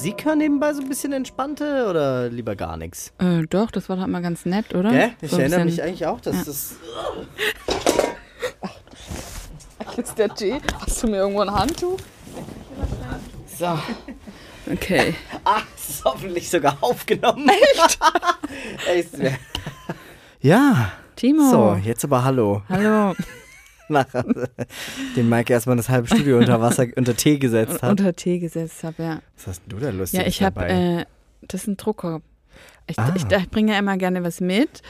Musik hören nebenbei so ein bisschen entspannte oder lieber gar nichts? Äh, doch, das war doch immer ganz nett, oder? Gell? Ich So erinnere mich eigentlich auch, dass Ja. das. Jetzt der Tee. Hast du mir irgendwo ein Handtuch? So. Okay. Ah, es ist hoffentlich sogar aufgenommen. Echt? Echt? Ja. Timo. So, jetzt aber Hallo. Hallo. Nach dem Mike erstmal das halbe Studio unter Wasser, unter Tee gesetzt hat. Unter Tee gesetzt habe, ja. Was hast denn du da lustig Ja, ich habe, äh, das ist ein Drucker. Ich, Ah. ich, ich bringe ja immer gerne was mit.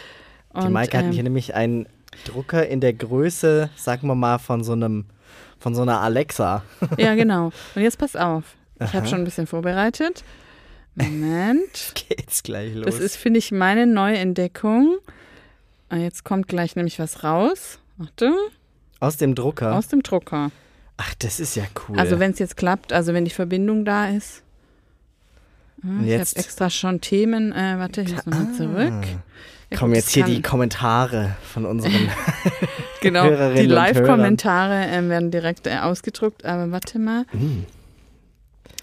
Und, Die Maike hat ähm, hier nämlich einen Drucker in der Größe, sagen wir mal, von so einem, von so einer Alexa. Ja, genau. Und jetzt pass auf. Ich habe schon ein bisschen vorbereitet. Moment. Geht's gleich los. Das ist, finde ich, meine neue Entdeckung. Ah, Jetzt kommt gleich nämlich was raus. Achtung. Aus dem Drucker. Aus dem Drucker. Ach, das ist ja cool. Also wenn es jetzt klappt, also wenn die Verbindung da ist. Und ich habe extra schon Themen. Äh, warte, ich muss nochmal zurück. Ja, Kommen jetzt hier die Kommentare von unseren. Genau, Hörerinnen die Live-Kommentare ähm, werden direkt äh, ausgedruckt. Aber warte mal, Hm.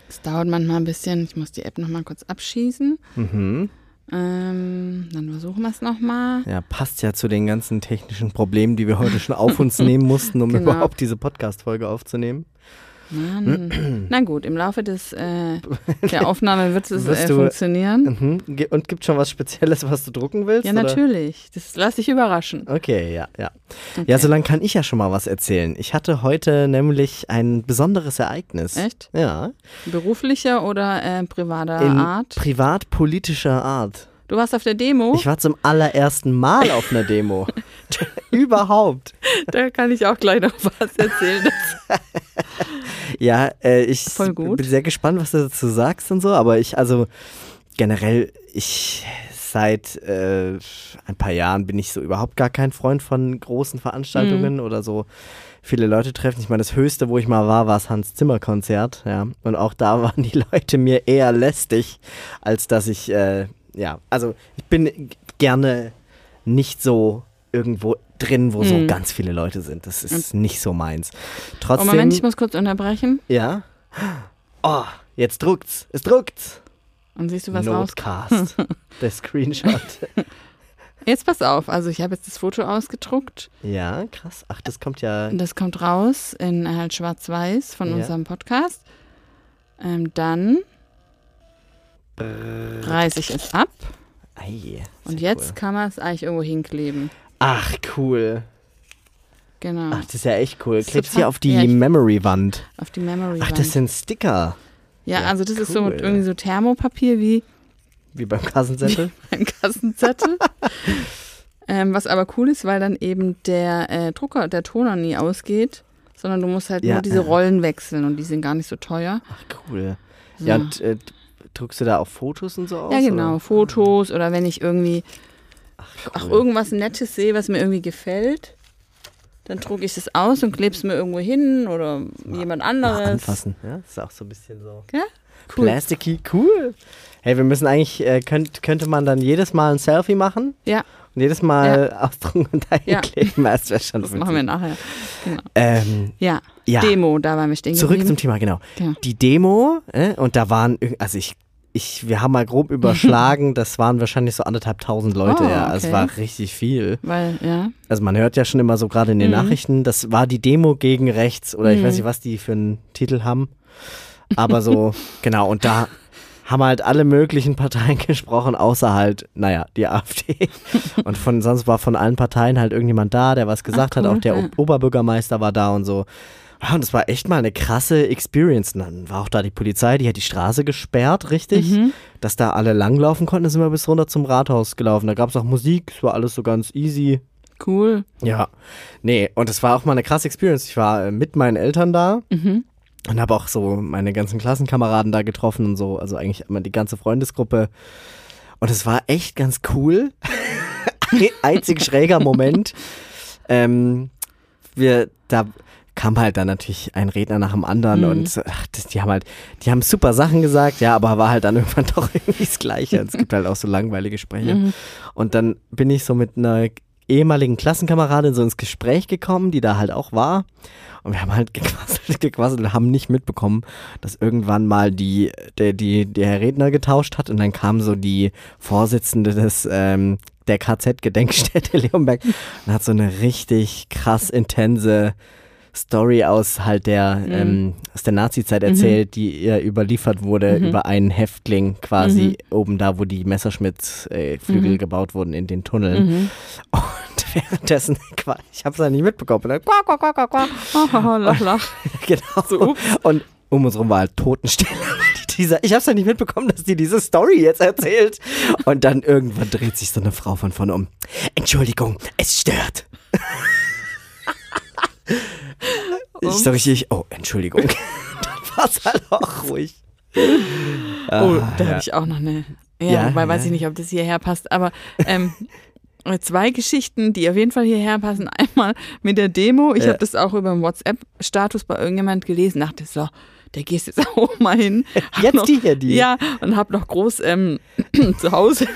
es dauert manchmal ein bisschen. Ich muss die App nochmal kurz abschießen. mhm. Ähm, dann versuchen wir es nochmal. Ja, passt ja zu den ganzen technischen Problemen, die wir heute schon auf uns nehmen mussten, um Genau. überhaupt diese Podcast-Folge aufzunehmen. Mann. Na gut, im Laufe des, äh, der Aufnahme wird es äh, du- funktionieren. Mhm. Und gibt schon was Spezielles, was du drucken willst? Ja, oder? natürlich. Das lass dich überraschen. Okay, ja, ja. Okay. Ja, so lange kann ich ja schon mal was erzählen. Ich hatte heute nämlich ein besonderes Ereignis. Echt? Ja. Beruflicher oder äh, privater In Art? privatpolitischer Art. Du warst auf der Demo? Ich war zum allerersten Mal auf einer Demo. Überhaupt. da kann ich auch gleich noch was erzählen. Ja, äh, ich bin sehr gespannt, was du dazu sagst und so, aber ich, also generell, ich seit äh, ein paar Jahren bin ich so überhaupt gar kein Freund von großen Veranstaltungen Mhm. oder so viele Leute treffen. Ich meine, das höchste, wo ich mal war, war das Hans-Zimmer-Konzert, ja. Und auch da waren die Leute mir eher lästig, als dass ich, äh, ja, also ich bin gerne nicht so irgendwo drin, wo so Mhm. ganz viele Leute sind. Das ist nicht so meins. Trotzdem. Oh, Moment, ich muss kurz unterbrechen. Ja. Oh, jetzt druckt's. Es druckt. Und siehst du, was raus? Notcast. Der Screenshot. Jetzt pass auf. Also ich habe jetzt das Foto ausgedruckt. Ja, krass. Ach, das kommt ja. Und das kommt raus in halt schwarz-weiß von Ja. unserem Podcast. Ähm, dann reiße ich es ab. Ei, Und jetzt Cool. kann man es eigentlich irgendwo hinkleben. Ach, cool. Genau. Ach, das ist ja echt cool. Klebst hier auf die ja, Memory-Wand. auf die Memory. Ach, das sind Sticker. ja, ja, also das ist so cool. irgendwie so Thermopapier wie Wie beim Kassenzettel. ein Kassenzettel. ähm, was aber cool ist, weil dann eben der äh, Drucker, der Toner nie ausgeht, sondern du musst halt Ja, nur diese. Rollen wechseln und die sind gar nicht so teuer. Ach, cool. So. Ja, und äh, druckst du da auch Fotos und so aus? Ja, genau. Oder? Fotos oder wenn ich irgendwie Ach, auch cool. irgendwas Nettes sehe, was mir irgendwie gefällt, dann drucke ich es aus und klebe es mir irgendwo hin oder jemand Mal anderes. anfassen. Ja, das ist auch so ein bisschen so. Gell? Cool. Plasticky, cool. Hey, wir müssen eigentlich, äh, könnt, könnte man dann jedes Mal ein Selfie machen Ja, und jedes Mal ausdrucken und Ja. einkleben. Das wäre schon das witzig. machen wir nachher. Genau. Ähm, Ja, ja, Demo, da waren wir stehen zurück zum geblieben. Thema, genau. Genau. Die Demo, äh, und da waren, also ich, ich, wir haben mal grob überschlagen, das waren wahrscheinlich so anderthalb tausend Leute, Oh, ja. Also Es okay. war richtig viel. Weil, ja, Also man hört ja schon immer so gerade in den Mhm. Nachrichten, das war die Demo gegen rechts oder ich Mhm. weiß nicht, was die für einen Titel haben. Aber so, genau, und da haben halt alle möglichen Parteien gesprochen, außer halt, naja, die AfD. Und von sonst war von allen Parteien halt irgendjemand da, der was gesagt Ach, hat. cool, Auch der ja. Oberbürgermeister war da und so. Ja, und es war echt mal eine krasse Experience. Und dann war auch da die Polizei, die hat die Straße gesperrt, richtig? Mhm. Dass da alle langlaufen konnten, sind wir bis runter zum Rathaus gelaufen. Da gab es auch Musik, es war alles so ganz easy. cool. Ja, nee, und es war auch mal eine krasse Experience. Ich war äh, mit meinen Eltern da Mhm. und habe auch so meine ganzen Klassenkameraden da getroffen und so, also eigentlich immer die ganze Freundesgruppe. Und es war echt ganz cool. Ein Einzig schräger Moment. Ähm, wir, da kam halt dann natürlich ein Redner nach dem anderen Mhm. und ach, das, die haben halt, die haben super Sachen gesagt, ja, aber war halt dann irgendwann doch irgendwie das Gleiche. Es gibt halt auch so langweilige Sprecher. Mhm. Und dann bin ich so mit einer ehemaligen Klassenkameradin so ins Gespräch gekommen, die da halt auch war. Und wir haben halt gequasselt, gequasselt und haben nicht mitbekommen, dass irgendwann mal die, der, die, der Redner getauscht hat und dann kam so die Vorsitzende des, ähm, der KZ-Gedenkstätte Leonberg und hat so eine richtig krass intense Story aus halt der, Mhm. ähm, aus der Nazi-Zeit erzählt, die ihr überliefert wurde Mhm. über einen Häftling quasi Mhm. oben da, wo die Messerschmitt-Flügel Mhm. gebaut wurden in den Tunneln. Mhm. Und währenddessen, ich habe es ja nicht mitbekommen. Und dann, quack, quack, quack, quack, quack. Oh, lach, lach. Genau. So. Und um uns rum war halt Totenstille. Dieser, ich habe es ja nicht mitbekommen, dass die diese Story jetzt erzählt. Und dann irgendwann dreht sich so eine Frau von vorne um. Entschuldigung, es stört. Ich so richtig, oh, Entschuldigung. dann war es halt auch ruhig. Oh, Ah, da ja. habe ich auch noch eine. Ja, Ja, wobei weiß ja. ich nicht, ob das hierher passt, aber ähm, zwei Geschichten, die auf jeden Fall hierher passen. Einmal mit der Demo. Ich Ja. habe das auch über einen WhatsApp-Status bei irgendjemand gelesen. Dachte so, der gehst jetzt auch mal hin. Hab Jetzt noch, die hier, die. Ja, und habe noch groß ähm, zu Hause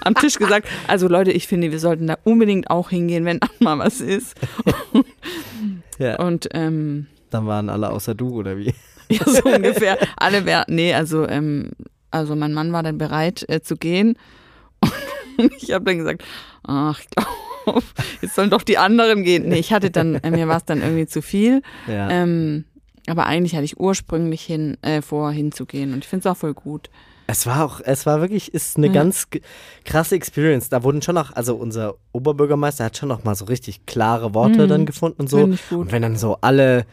am Tisch gesagt, also Leute, ich finde, wir sollten da unbedingt auch hingehen, wenn mal was ist. ja. Und ähm, Dann waren alle außer du, oder wie? Ja, so ungefähr. Alle wären, nee, also, ähm, also mein Mann war dann bereit äh, zu gehen. Und ich habe dann gesagt, ach, ich glaube, jetzt sollen doch die anderen gehen. Nee, ich hatte dann, äh, mir war es dann irgendwie zu viel. Ja. Ähm, aber eigentlich hatte ich ursprünglich hin, äh, vor, hinzugehen. Und ich finde es auch voll gut. Es war auch, es war wirklich, ist eine Ja. ganz g- krasse Experience. Da wurden schon noch, also unser Oberbürgermeister hat schon noch mal so richtig klare Worte Mhm. dann gefunden und so. Finde. Und wenn dann so alle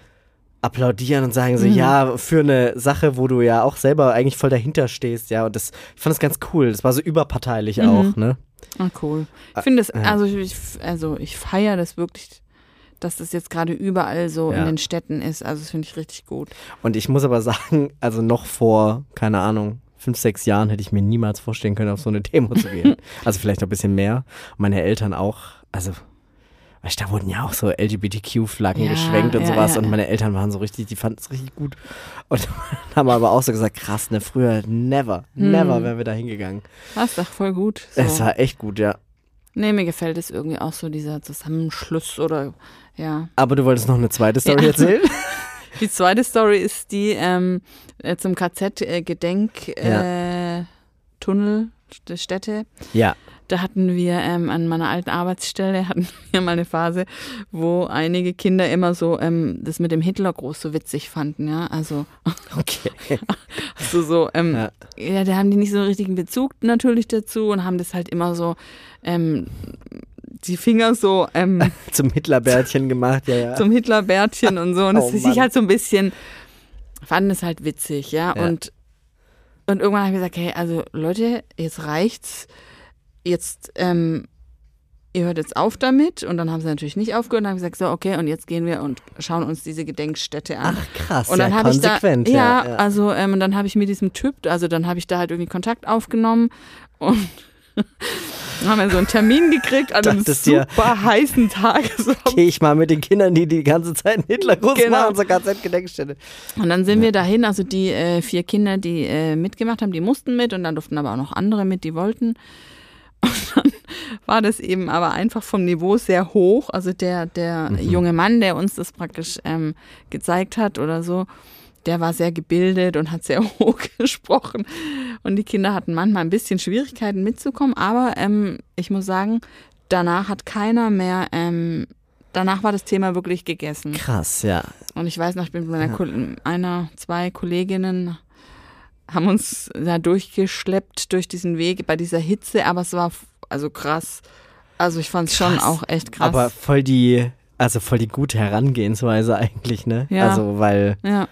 applaudieren und sagen so, Mhm. ja, für eine Sache, wo du ja auch selber eigentlich voll dahinter stehst, ja, und das, ich fand das ganz cool. Das war so überparteilich Mhm. auch, ne? Ah, cool. Ich finde es, ja. also ich, also ich feiere das wirklich, dass das jetzt gerade überall so Ja. in den Städten ist. Also das finde ich richtig gut. Und ich muss aber sagen, also noch vor, keine Ahnung, fünf, sechs Jahren hätte ich mir niemals vorstellen können, auf so eine Demo zu gehen. also vielleicht noch ein bisschen mehr. Meine Eltern auch, also weißt, du, da wurden ja auch so LGBTQ-Flaggen Ja, geschwenkt und ja, sowas. ja, und meine Eltern waren so richtig, die fanden es richtig gut. Und haben aber auch so gesagt, krass, ne, früher never, never Hm. wären wir da hingegangen. Das ist doch voll gut. So. Es war echt gut, ja. Nee, mir gefällt es irgendwie auch so, dieser Zusammenschluss oder ja. Aber du wolltest noch eine zweite Story Ja. erzählen? Die zweite Story ist die ähm, äh, zum KZ-Gedenk äh, Tunnel der Städte. ja. Da hatten wir ähm, an meiner alten Arbeitsstelle hatten wir mal eine Phase, wo einige Kinder immer so ähm, das mit dem Hitlergruß so witzig fanden, ja. Also Okay. so, so ähm, Ja. ja. da haben die nicht so einen richtigen Bezug natürlich dazu und haben das halt immer so ähm, die Finger so ähm, Zum Hitlerbärtchen gemacht, ja, ja. zum Hitlerbärtchen und so. Und das Oh ist sich halt so ein bisschen, fanden es halt witzig, ja. Ja. Und, und irgendwann habe ich gesagt, hey, also Leute, jetzt reicht's. Jetzt, ähm, ihr hört jetzt auf damit. Und dann haben sie natürlich nicht aufgehört. Und dann habe ich gesagt, so, okay, und jetzt gehen wir und schauen uns diese Gedenkstätte an. Ach krass, Und dann ja, ich da, konsequent. ja, ja, also ähm, und dann habe ich mit diesem Typ, also dann habe ich da halt irgendwie Kontakt aufgenommen und haben wir so einen Termin gekriegt an einem Dachtest dir- super heißen Tag. Gehe ich mal mit den Kindern, die die ganze Zeit einen Hitlergruß Genau. machen, zur KZ-Gedenkstätte. Und dann sind wir dahin, also die äh, vier Kinder, die äh, mitgemacht haben, die mussten mit und dann durften aber auch noch andere mit, die wollten. Und dann war das eben aber einfach vom Niveau sehr hoch. Also der, der Mhm. junge Mann, der uns das praktisch ähm, gezeigt hat oder so, der war sehr gebildet und hat sehr hoch gesprochen. Und die Kinder hatten manchmal ein bisschen Schwierigkeiten mitzukommen, aber ähm, ich muss sagen, danach hat keiner mehr, ähm, danach war das Thema wirklich gegessen. Krass, ja. Und ich weiß noch, ich bin mit meiner Kol- einer, zwei Kolleginnen haben uns da durchgeschleppt durch diesen Weg bei dieser Hitze, aber es war also krass. Also ich fand es schon auch echt krass. Aber voll die, also voll die gute Herangehensweise eigentlich, ne? Ja. Also, weil, ja.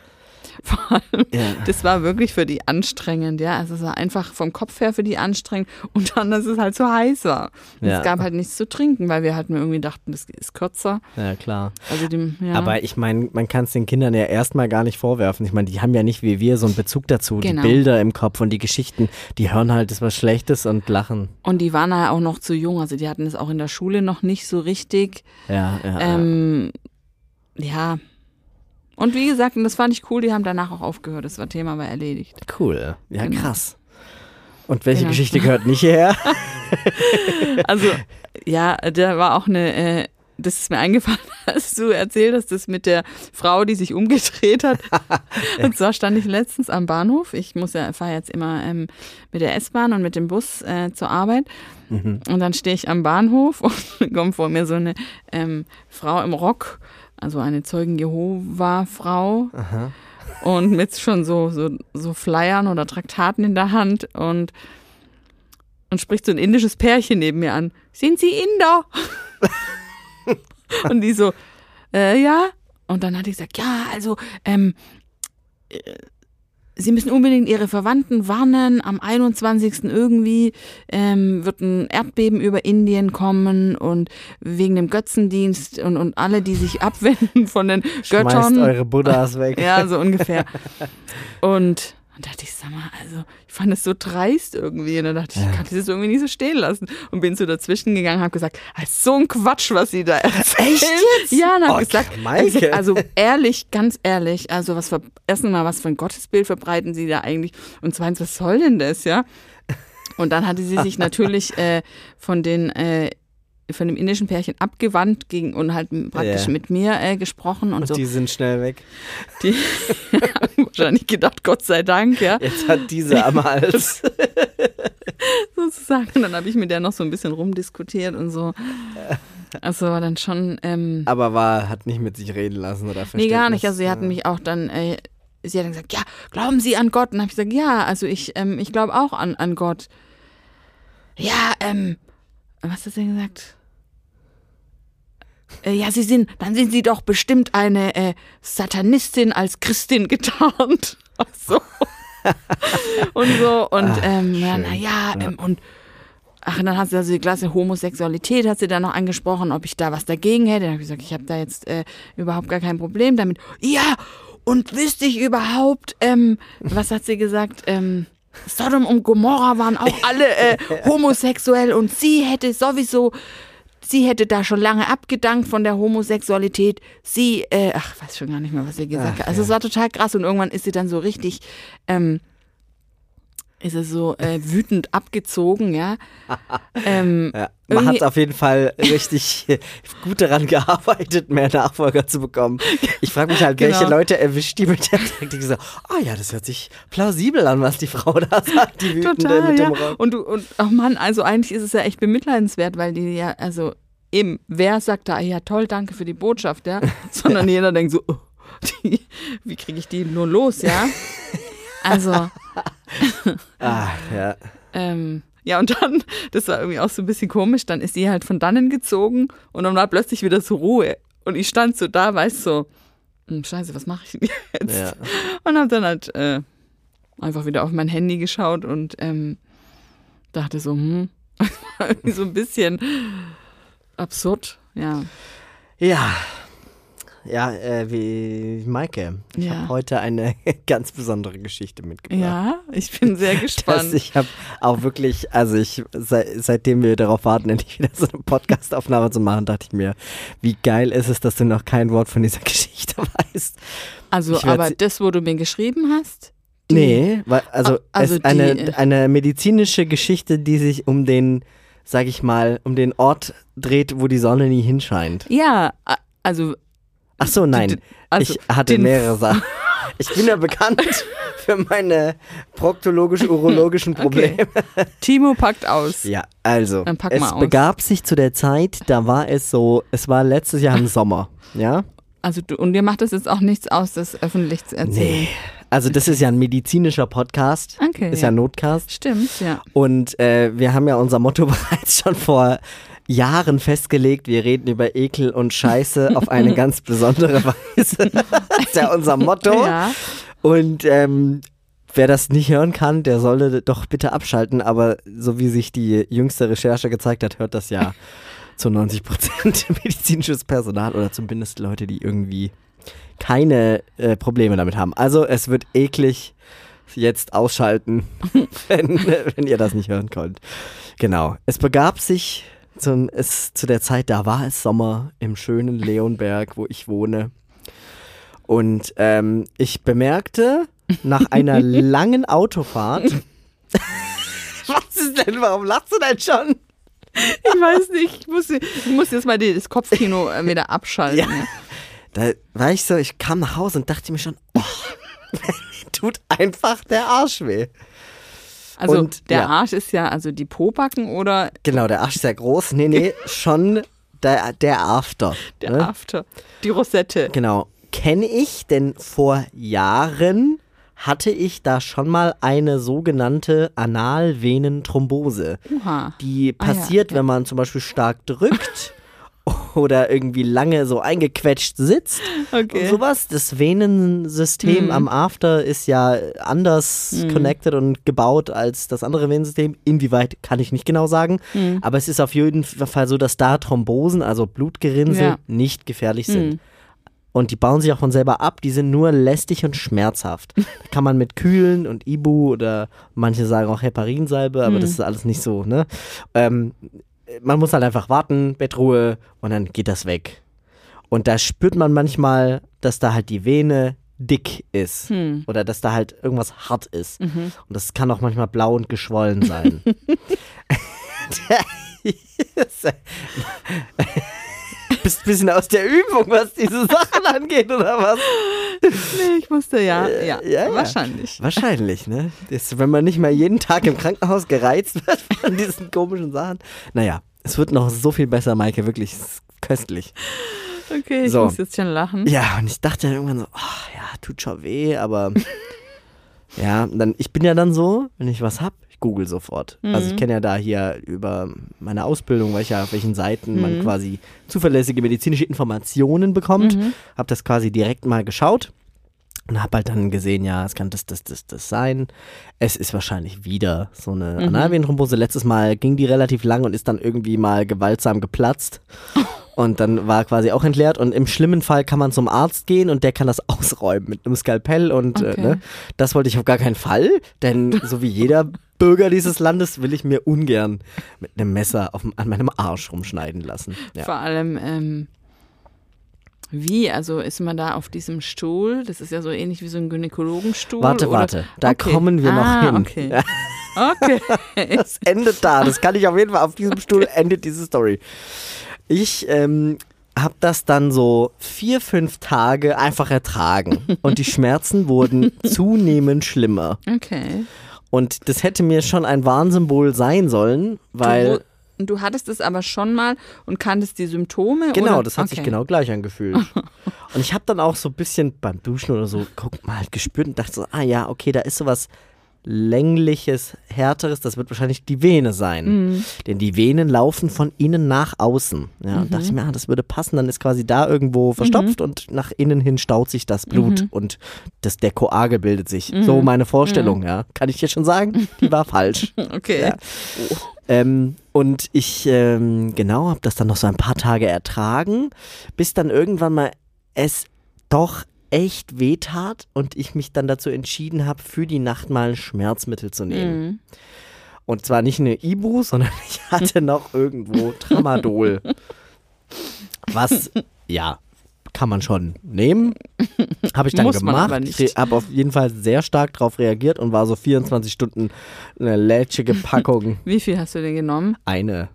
Vor allem, ja. das war wirklich für die anstrengend, ja. Also es war einfach vom Kopf her für die anstrengend und dann, dass es halt so heiß war. Ja. Es gab halt nichts zu trinken, weil wir halt mir irgendwie dachten, das ist kürzer. ja, klar. Also die, ja. Aber ich meine, man kann es den Kindern ja erstmal gar nicht vorwerfen. Ich meine, die haben ja nicht wie wir so einen Bezug dazu. Genau. Die Bilder im Kopf und die Geschichten, die hören halt das was Schlechtes und lachen. und die waren ja auch noch zu jung, also die hatten es auch in der Schule noch nicht so richtig. Ja, ja. Ähm, ja. Und wie gesagt, und das fand ich cool, die haben danach auch aufgehört. Das war Thema war erledigt. ja. Cool. Ja, genau. krass. Und welche Genau. Geschichte gehört nicht hierher? Also, ja, da war auch eine, äh, das ist mir eingefallen, als du erzählt hast, das mit der Frau, die sich umgedreht hat. Und zwar stand ich letztens am Bahnhof. Ich muss ja, fahre jetzt immer ähm, mit der S-Bahn und mit dem Bus äh, zur Arbeit. Mhm. Und dann stehe ich am Bahnhof und kommt vor mir so eine ähm, Frau im Rock, also eine Zeugen Jehova-Frau. Und mit schon so, so, so Flyern oder Traktaten in der Hand und, und spricht so ein indisches Pärchen neben mir an. Sind Sie Inder? und die so, äh, ja. Und dann hat die gesagt, ja, also, ähm, äh, Sie müssen unbedingt Ihre Verwandten warnen. Am 21. irgendwie ähm, wird ein Erdbeben über Indien kommen und wegen dem Götzendienst und, und alle, die sich abwenden von den Schmeißt Göttern. eure Buddhas weg. Ja, so ungefähr. Und dann dachte ich, sag mal, also ich fand es so dreist irgendwie. Und dann dachte ich, ich kann das irgendwie nicht so stehen lassen. Und bin so dazwischen gegangen, habe gesagt, ah, ist so ein Quatsch, was sie da erzählen. Echt jetzt? Ja, und hab Oh, gesagt, Maike. gesagt, also ehrlich, ganz ehrlich, also was ver erstens mal, was für ein Gottesbild verbreiten sie da eigentlich? Und zweitens, was soll denn das, ja? Und dann hatte sie sich natürlich äh, von den äh, von dem indischen Pärchen abgewandt gegen und halt praktisch Ja. mit mir äh, gesprochen und, Und so. die sind schnell weg. Die haben wahrscheinlich gedacht, Gott sei Dank, ja, Jetzt hat diese am Hals. sozusagen. Und dann habe ich mit der noch so ein bisschen rumdiskutiert und so. Also war dann schon, ähm, Aber war, hat nicht mit sich reden lassen oder nee, gar nicht. Also sie hatten mich auch dann, äh, sie hat dann gesagt, ja, glauben Sie an Gott? Und habe ich gesagt, ja, also ich, ähm, ich glaube auch an, an Gott. Ja, ähm, was hat sie denn gesagt? Äh, ja, Sie sind, dann sind Sie doch bestimmt eine äh, Satanistin als Christin getarnt. Ach so. und so, und Ach, ähm, ja, naja, Ja. ähm, und ach, und dann hat sie also die Klasse Homosexualität, hat sie dann noch angesprochen, ob ich da was dagegen hätte. Dann habe ich gesagt, ich habe da jetzt äh, überhaupt gar kein Problem damit. Ja, und wüsste ich überhaupt, ähm, was hat sie gesagt, ähm, Sodom und Gomorra waren auch alle äh, homosexuell und sie hätte sowieso, sie hätte da schon lange abgedankt von der Homosexualität. Sie, äh, ach, weiß schon gar nicht mehr, was sie gesagt Ach, hat. Also ja. es war total krass und irgendwann ist sie dann so richtig, ähm, ist es so äh, wütend abgezogen, ja. ähm, Ja, man hat auf jeden Fall richtig gut daran gearbeitet, mehr Nachfolger zu bekommen. Ich frage mich halt, welche Genau. Leute erwischt die mit der Taktik, die gesagt oh ja, das hört sich plausibel an, was die Frau da sagt, die Wütende Total, mit ja. dem Rock. Und du, und ach Mann, also eigentlich ist es ja echt bemitleidenswert, weil die ja, also eben, wer sagt da, ah ja toll, danke für die Botschaft, ja? Sondern jeder denkt so, oh, die, wie kriege ich die nur los, ja? Also, Ah, ja. ähm, ja, und dann, das war irgendwie auch so ein bisschen komisch, dann ist sie halt von dannen gezogen und dann war plötzlich wieder so Ruhe. Und ich stand so da, weißt so, hm, scheiße, was mache ich denn jetzt? Ja. Und habe dann halt äh, einfach wieder auf mein Handy geschaut und ähm, dachte so, hm, irgendwie so ein bisschen absurd, ja. Ja. Ja, äh, wie Maike. Ich Ja. habe heute eine ganz besondere Geschichte mitgebracht. Ja, ich bin sehr gespannt. ich habe auch wirklich, also ich, seit, seitdem wir darauf warten, endlich wieder so eine Podcast-Aufnahme zu machen, dachte ich mir, wie geil ist es, dass du noch kein Wort von dieser Geschichte weißt. Also, ich aber das, wo du mir geschrieben hast, die- Nee, weil, also, also es eine, die- eine medizinische Geschichte, die sich um den, sag ich mal, um den Ort dreht, wo die Sonne nie hinscheint. ja, also, Ach so, nein. also ich hatte mehrere Sachen. Ich bin ja bekannt für meine proktologisch-urologischen Probleme. Timo packt aus. Ja, also, Dann pack es aus. begab sich zu der Zeit, da war es so, es war letztes Jahr im Sommer, ja? Also, du, und dir macht es jetzt auch nichts aus, das öffentlich zu erzählen. Nee. Also das ist ja ein medizinischer Podcast, Okay, ist ja ja. ein Notcast. Stimmt, ja. Und äh, wir haben ja unser Motto bereits schon vor Jahren festgelegt. Wir reden über Ekel und Scheiße auf eine ganz besondere Weise. das ist ja unser Motto. Ja, Und ähm, wer das nicht hören kann, der solle doch bitte abschalten. Aber so wie sich die jüngste Recherche gezeigt hat, hört das ja zu 90 Prozent medizinisches Personal oder zumindest Leute, die irgendwie keine äh, Probleme damit haben. Also es wird eklig. Jetzt ausschalten, wenn, wenn ihr das nicht hören könnt. Genau. Es begab sich zum, es, zu der Zeit, da war es Sommer im schönen Leonberg, wo ich wohne. Und ähm, ich bemerkte nach einer langen Autofahrt, ist denn? Warum lachst du denn schon? Ich weiß nicht, ich muss, ich muss jetzt mal das Kopfkino äh, wieder abschalten. Ja. Da war ich so, ich kam nach Hause und dachte mir schon, oh, tut einfach der Arsch weh. Also Und, der ja. Arsch ist ja, also die Pobacken oder Genau, der Arsch ist sehr groß. Nee, nee, schon der, der After. der ne? After, die Rosette. Genau. Kenne ich, denn vor Jahren hatte ich da schon mal eine sogenannte Analvenenthrombose. Die Ah, ja, passiert, ja. wenn man zum Beispiel stark drückt oder irgendwie lange so eingequetscht sitzt. Okay. Und sowas. Das Venensystem Mhm. am After ist ja anders Mhm. connected und gebaut als das andere Venensystem. Inwieweit kann ich nicht genau sagen. Mhm. Aber es ist auf jeden Fall so, dass da Thrombosen, also Blutgerinnsel, Ja. nicht gefährlich sind. Mhm. Und die bauen sich auch von selber ab, die sind nur lästig und schmerzhaft. Kann man mit Kühlen und Ibu oder manche sagen auch Heparinsalbe, aber Mhm. das ist alles nicht so, ne? Ähm, man muss halt einfach warten, Bettruhe und dann geht das weg. Und da spürt man manchmal, dass da halt die Vene dick ist. Hm. Oder dass da halt irgendwas hart ist. Mhm. Und das kann auch manchmal blau und geschwollen sein. Bist ein bisschen aus der Übung, was diese Sachen angeht, oder was? Nee, ich musste ja, ja, Äh, ja, ja. wahrscheinlich. Wahrscheinlich, ne? Das, wenn man nicht mal jeden Tag im Krankenhaus gereizt wird von diesen komischen Sachen. Naja, es wird noch so viel besser, Maike, wirklich köstlich. Okay, ich So. muss jetzt schon lachen. Ja, und ich dachte dann irgendwann so, ach ja, tut schon weh, aber ja, dann, ich bin ja dann so, wenn ich was hab, ich google sofort. Also ich Mhm. kenne ja da hier über meine Ausbildung, weil ich ja auf welchen Seiten man Mhm. quasi zuverlässige medizinische Informationen bekommt, Mhm. hab das quasi direkt mal geschaut. Und hab halt dann gesehen, ja, es kann das, das, das, das sein. Es ist wahrscheinlich wieder so eine Mhm. Analvenenthrombose. Letztes Mal ging die relativ lang und ist dann irgendwie mal gewaltsam geplatzt. Und dann war quasi auch entleert. Und im schlimmen Fall kann man zum Arzt gehen und der kann das ausräumen mit einem Skalpell. Und äh, Okay. ne, das wollte ich auf gar keinen Fall. Denn so wie jeder Bürger dieses Landes will ich mir ungern mit einem Messer auf, an meinem Arsch rumschneiden lassen. Ja. Vor allem, ähm, wie? Also ist man da auf diesem Stuhl? Das ist ja so ähnlich wie so ein Gynäkologenstuhl. Warte, oder? warte. Da Okay. kommen wir noch Ah, hin. Okay. Ja. okay. Das endet da. Das kann ich auf jeden Fall. Auf diesem Stuhl endet diese Story. Ich ähm, habe das dann so vier, fünf Tage einfach ertragen. Und die Schmerzen wurden zunehmend schlimmer. Okay. Und das hätte mir schon ein Warnsymbol sein sollen, weil. du, du hattest es aber schon mal und kanntest die Symptome? Genau, oder? das hat sich Okay. genau gleich angefühlt. und ich habe dann auch so ein bisschen beim Duschen oder so, guck mal, halt gespürt und dachte so, ah ja, okay, da ist sowas längliches, härteres, das wird wahrscheinlich die Vene sein. Mhm. Denn die Venen laufen von innen nach außen. Ja, und dachte ich mir, ah, das würde passen, dann ist quasi da irgendwo verstopft und nach innen hin staut sich das Blut Mhm. und das, der Koagel bildet sich. So meine Vorstellung, ja. Kann ich dir schon sagen, die war falsch. Okay. Ja. Ähm, und ich, ähm, genau, habe das dann noch so ein paar Tage ertragen, bis dann irgendwann mal es doch echt wehtat und ich mich dann dazu entschieden habe, für die Nacht mal ein Schmerzmittel zu nehmen. Mhm. Und zwar nicht eine Ibu, sondern ich hatte noch irgendwo Tramadol. Was, ja, kann man schon nehmen. Habe ich dann Muss gemacht. habe auf jeden Fall sehr stark darauf reagiert und war so 24 Stunden eine lätschige Packung. Wie viel hast du denn genommen? Eine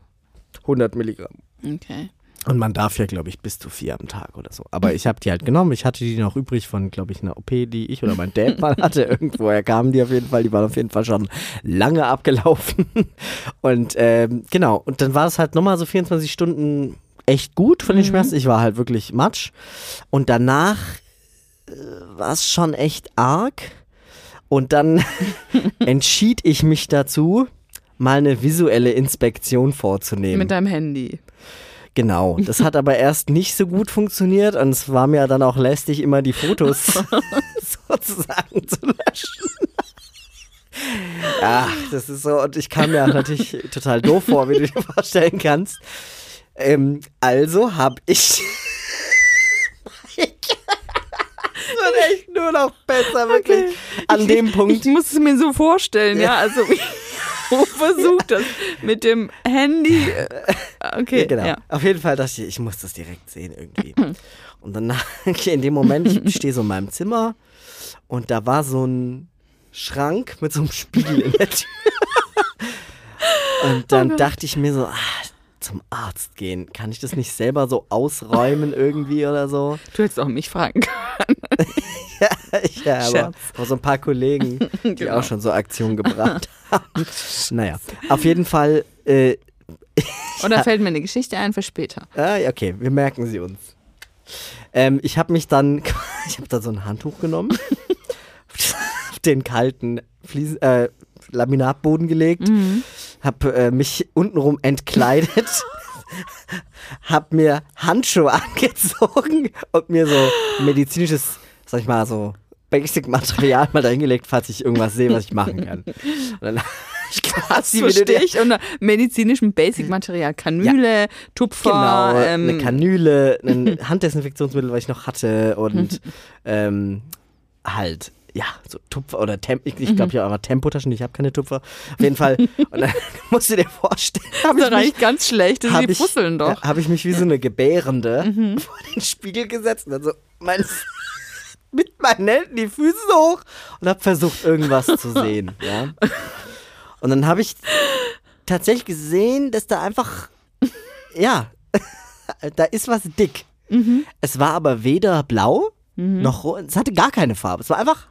100 Milligramm. Okay. Und man darf ja, glaube ich, bis zu vier am Tag oder so. Aber ich habe die halt genommen. Ich hatte die noch übrig von, glaube ich, einer OP, die ich oder mein Dad mal hatte. Irgendwoher kamen die auf jeden Fall. Die waren auf jeden Fall schon lange abgelaufen. Und ähm, genau. Und dann war es halt nochmal so 24 Stunden echt gut von den Mhm. Schmerzen. Ich war halt wirklich matsch. Und danach äh, war es schon echt arg. Und dann entschied ich mich dazu, mal eine visuelle Inspektion vorzunehmen. Mit deinem Handy. Genau, das hat aber erst nicht so gut funktioniert und es war mir dann auch lästig, immer die Fotos sozusagen zu löschen. Ja, das ist so, und ich kam mir auch natürlich total doof vor, wie du dir vorstellen kannst. Ähm, also habe ich. Es wird echt nur noch besser, wirklich. An dem Punkt. Ich muss es mir so vorstellen, ja. Ja. Also ich versucht das mit dem Handy. äh, Okay, Ja, genau. ja. Auf jeden Fall dachte ich, ich muss das direkt sehen irgendwie. Und dann in dem Moment, ich stehe so in meinem Zimmer und da war so ein Schrank mit so einem Spiegel in der Tür. Und dann dachte ich mir so, ah, zum Arzt gehen. Kann ich das nicht selber so ausräumen irgendwie oder so? Du hättest auch mich fragen können. ja, ja aber auch so ein paar Kollegen, die Genau. auch schon so Aktionen gebracht haben. Naja, auf jeden Fall, äh, Oder fällt mir eine Geschichte ein für später? ah, okay, wir merken sie uns. Ähm, ich habe mich dann, ich habe da so ein Handtuch genommen, auf den kalten Fliesen, äh, Laminatboden gelegt, habe äh, mich untenrum entkleidet, habe mir Handschuhe angezogen und mir so medizinisches, sag ich mal, so Basic-Material mal dahingelegt, falls ich irgendwas sehe, was ich machen kann. Und dann ich quasi So wie du dir- stehe ich unter medizinischem Basic-Material. Kanüle, Tupfer, Genau, ähm, eine Kanüle, ein Handdesinfektionsmittel, was ich noch hatte und ähm, halt, ja, so Tupfer oder Temp, ich, ich glaube ja aber Tempotaschen, ich habe keine Tupfer. Auf jeden Fall. Und dann musst du dir vorstellen, habe das ich mich, reicht ganz schlecht, hab die ich, puzzeln doch. habe ich mich wie so eine Gebärende vor den Spiegel gesetzt und dann so mein, mit meinen Händen die Füße hoch und habe versucht, irgendwas zu sehen. Ja. Und dann habe ich tatsächlich gesehen, dass da einfach, ja, da ist was dick. Es war aber weder blau noch rot, es hatte gar keine Farbe. Es war einfach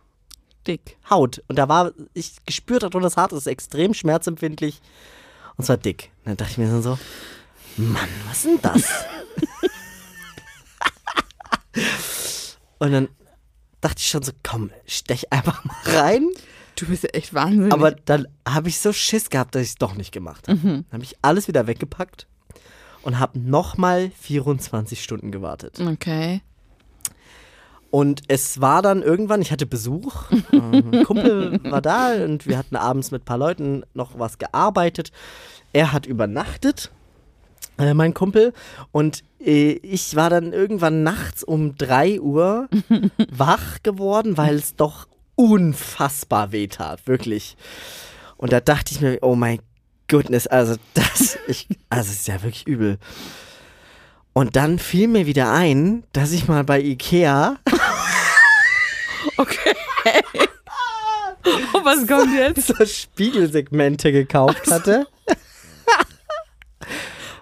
Dick. Haut. Und da war, ich gespürt hat, das Hart ist extrem schmerzempfindlich und zwar dick. Und dann dachte ich mir dann so, Mann, was ist denn das? und dann dachte ich schon so, komm, stech einfach mal rein. Du bist ja echt wahnsinnig. Aber dann habe ich so Schiss gehabt, dass ich es doch nicht gemacht habe. Dann habe ich alles wieder weggepackt und habe nochmal 24 Stunden gewartet. okay. Und es war dann irgendwann, ich hatte Besuch, ein Kumpel war da und wir hatten abends mit ein paar Leuten noch was gearbeitet. Er hat übernachtet, äh, mein Kumpel, und äh, ich war dann irgendwann nachts um 3 Uhr wach geworden, weil es doch unfassbar wehtat, wirklich. Und da dachte ich mir, oh mein Goodness, also das, ich, also es ist ja wirklich übel. Und dann fiel mir wieder ein, dass ich mal bei Ikea Okay. oh, was kommt jetzt? so Spiegelsegmente gekauft hatte.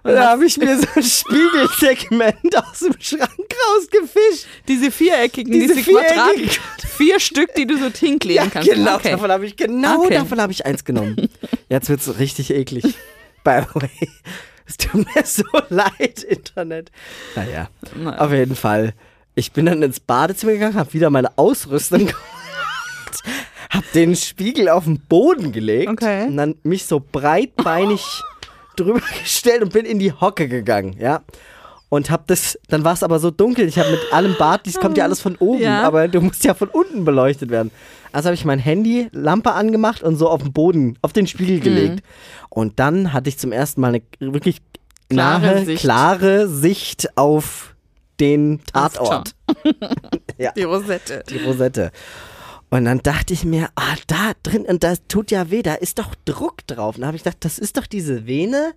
Und da habe ich mir so ein Spiegelsegment aus dem Schrank rausgefischt. Diese viereckigen, Diese diese, viereckigen- vier Stück, die du so hinkleben Ja, kannst. genau, Okay. davon habe ich genau Okay. davon habe ich eins genommen. Jetzt wird's richtig eklig. By the way, es tut mir so leid, Internet. Naja, Naja. auf jeden Fall. Ich bin dann ins Badezimmer gegangen, habe wieder meine Ausrüstung geholt, habe den Spiegel auf den Boden gelegt Okay. und dann mich so breitbeinig drüber gestellt und bin in die Hocke gegangen, ja. Und hab das, dann war es aber so dunkel, ich habe mit allem Bad, dies kommt ja alles von oben, Ja. aber du musst ja von unten beleuchtet werden. Also habe ich mein Handy, Lampe angemacht und so auf den Boden, auf den Spiegel Mhm. gelegt. Und dann hatte ich zum ersten Mal eine wirklich Klare nahe, Sicht. klare Sicht auf den Tatort. ja, Die Rosette. die Rosette. Und dann dachte ich mir, ah, da drin, und das tut ja weh, da ist doch Druck drauf. Und da habe ich gedacht, das ist doch diese Vene,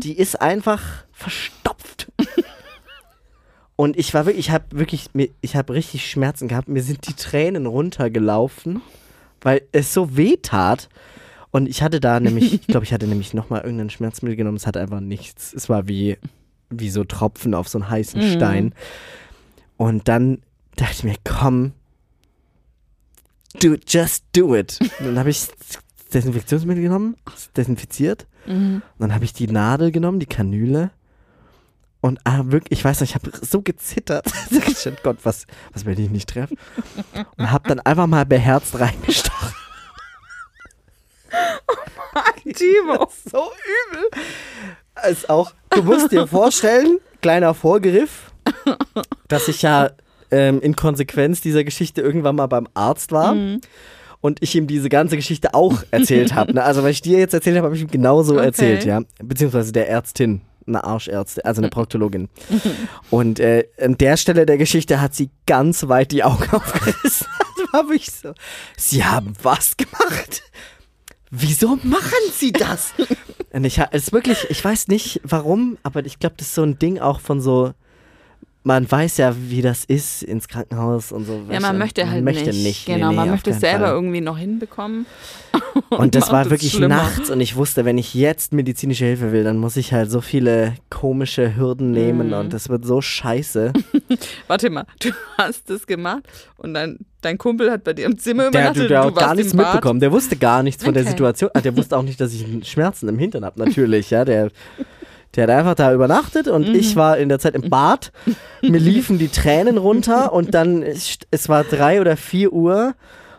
die ist einfach verstopft. und ich war wirklich, ich habe wirklich, ich habe richtig Schmerzen gehabt. Mir sind die Tränen runtergelaufen, weil es so weh tat. Und ich hatte da nämlich, ich glaube, ich hatte nämlich nochmal irgendein Schmerzmittel genommen. Es hatte einfach nichts. Es war wie, wie so Tropfen auf so einen heißen Stein. Und dann dachte ich mir, komm, do, just do it. Und dann habe ich Desinfektionsmittel genommen, es desinfiziert. Mhm. Und dann habe ich die Nadel genommen, die Kanüle. Und ah, wirklich, ich weiß nicht, ich habe so gezittert. Ich dachte, Gott, was, was wenn ich nicht treffe? Und habe dann einfach mal beherzt reingestochen. Timo. so übel. Ist auch, du musst dir vorstellen, kleiner Vorgriff, dass ich ja ähm, in Konsequenz dieser Geschichte irgendwann mal beim Arzt war. Und ich ihm diese ganze Geschichte auch erzählt habe. Ne? Also, was ich dir jetzt erzählt habe, habe ich ihm genauso Okay. erzählt, ja. Beziehungsweise der Ärztin, eine Arschärztin, also eine Proktologin. Und äh, an der Stelle der Geschichte hat sie ganz weit die Augen aufgerissen. Das war wirklich so. Sie haben was gemacht? Wieso machen sie das? Und ich, es ist wirklich, ich weiß nicht warum, aber ich glaube, das ist so ein Ding auch von so man weiß ja, wie das ist ins Krankenhaus und so. Ja, man möchte halt möchte nicht. nicht. Genau, nee, nee, man möchte es selber Fall. irgendwie noch hinbekommen. Und das macht war wirklich schlimmer. nachts und ich wusste, wenn ich jetzt medizinische Hilfe will, dann muss ich halt so viele komische Hürden nehmen Mhm. und das wird so scheiße. Warte mal, du hast das gemacht und dann dein Kumpel hat bei dir im Zimmer übernachtet der, der und hat gar nichts mitbekommen. Der wusste gar nichts von der Okay. Situation. Ah, Der wusste auch nicht, dass ich Schmerzen im Hintern habe, natürlich. Ja, der, der hat einfach da übernachtet und Mhm. ich war in der Zeit im Bad. Mir liefen die Tränen runter und dann, es es war drei oder vier Uhr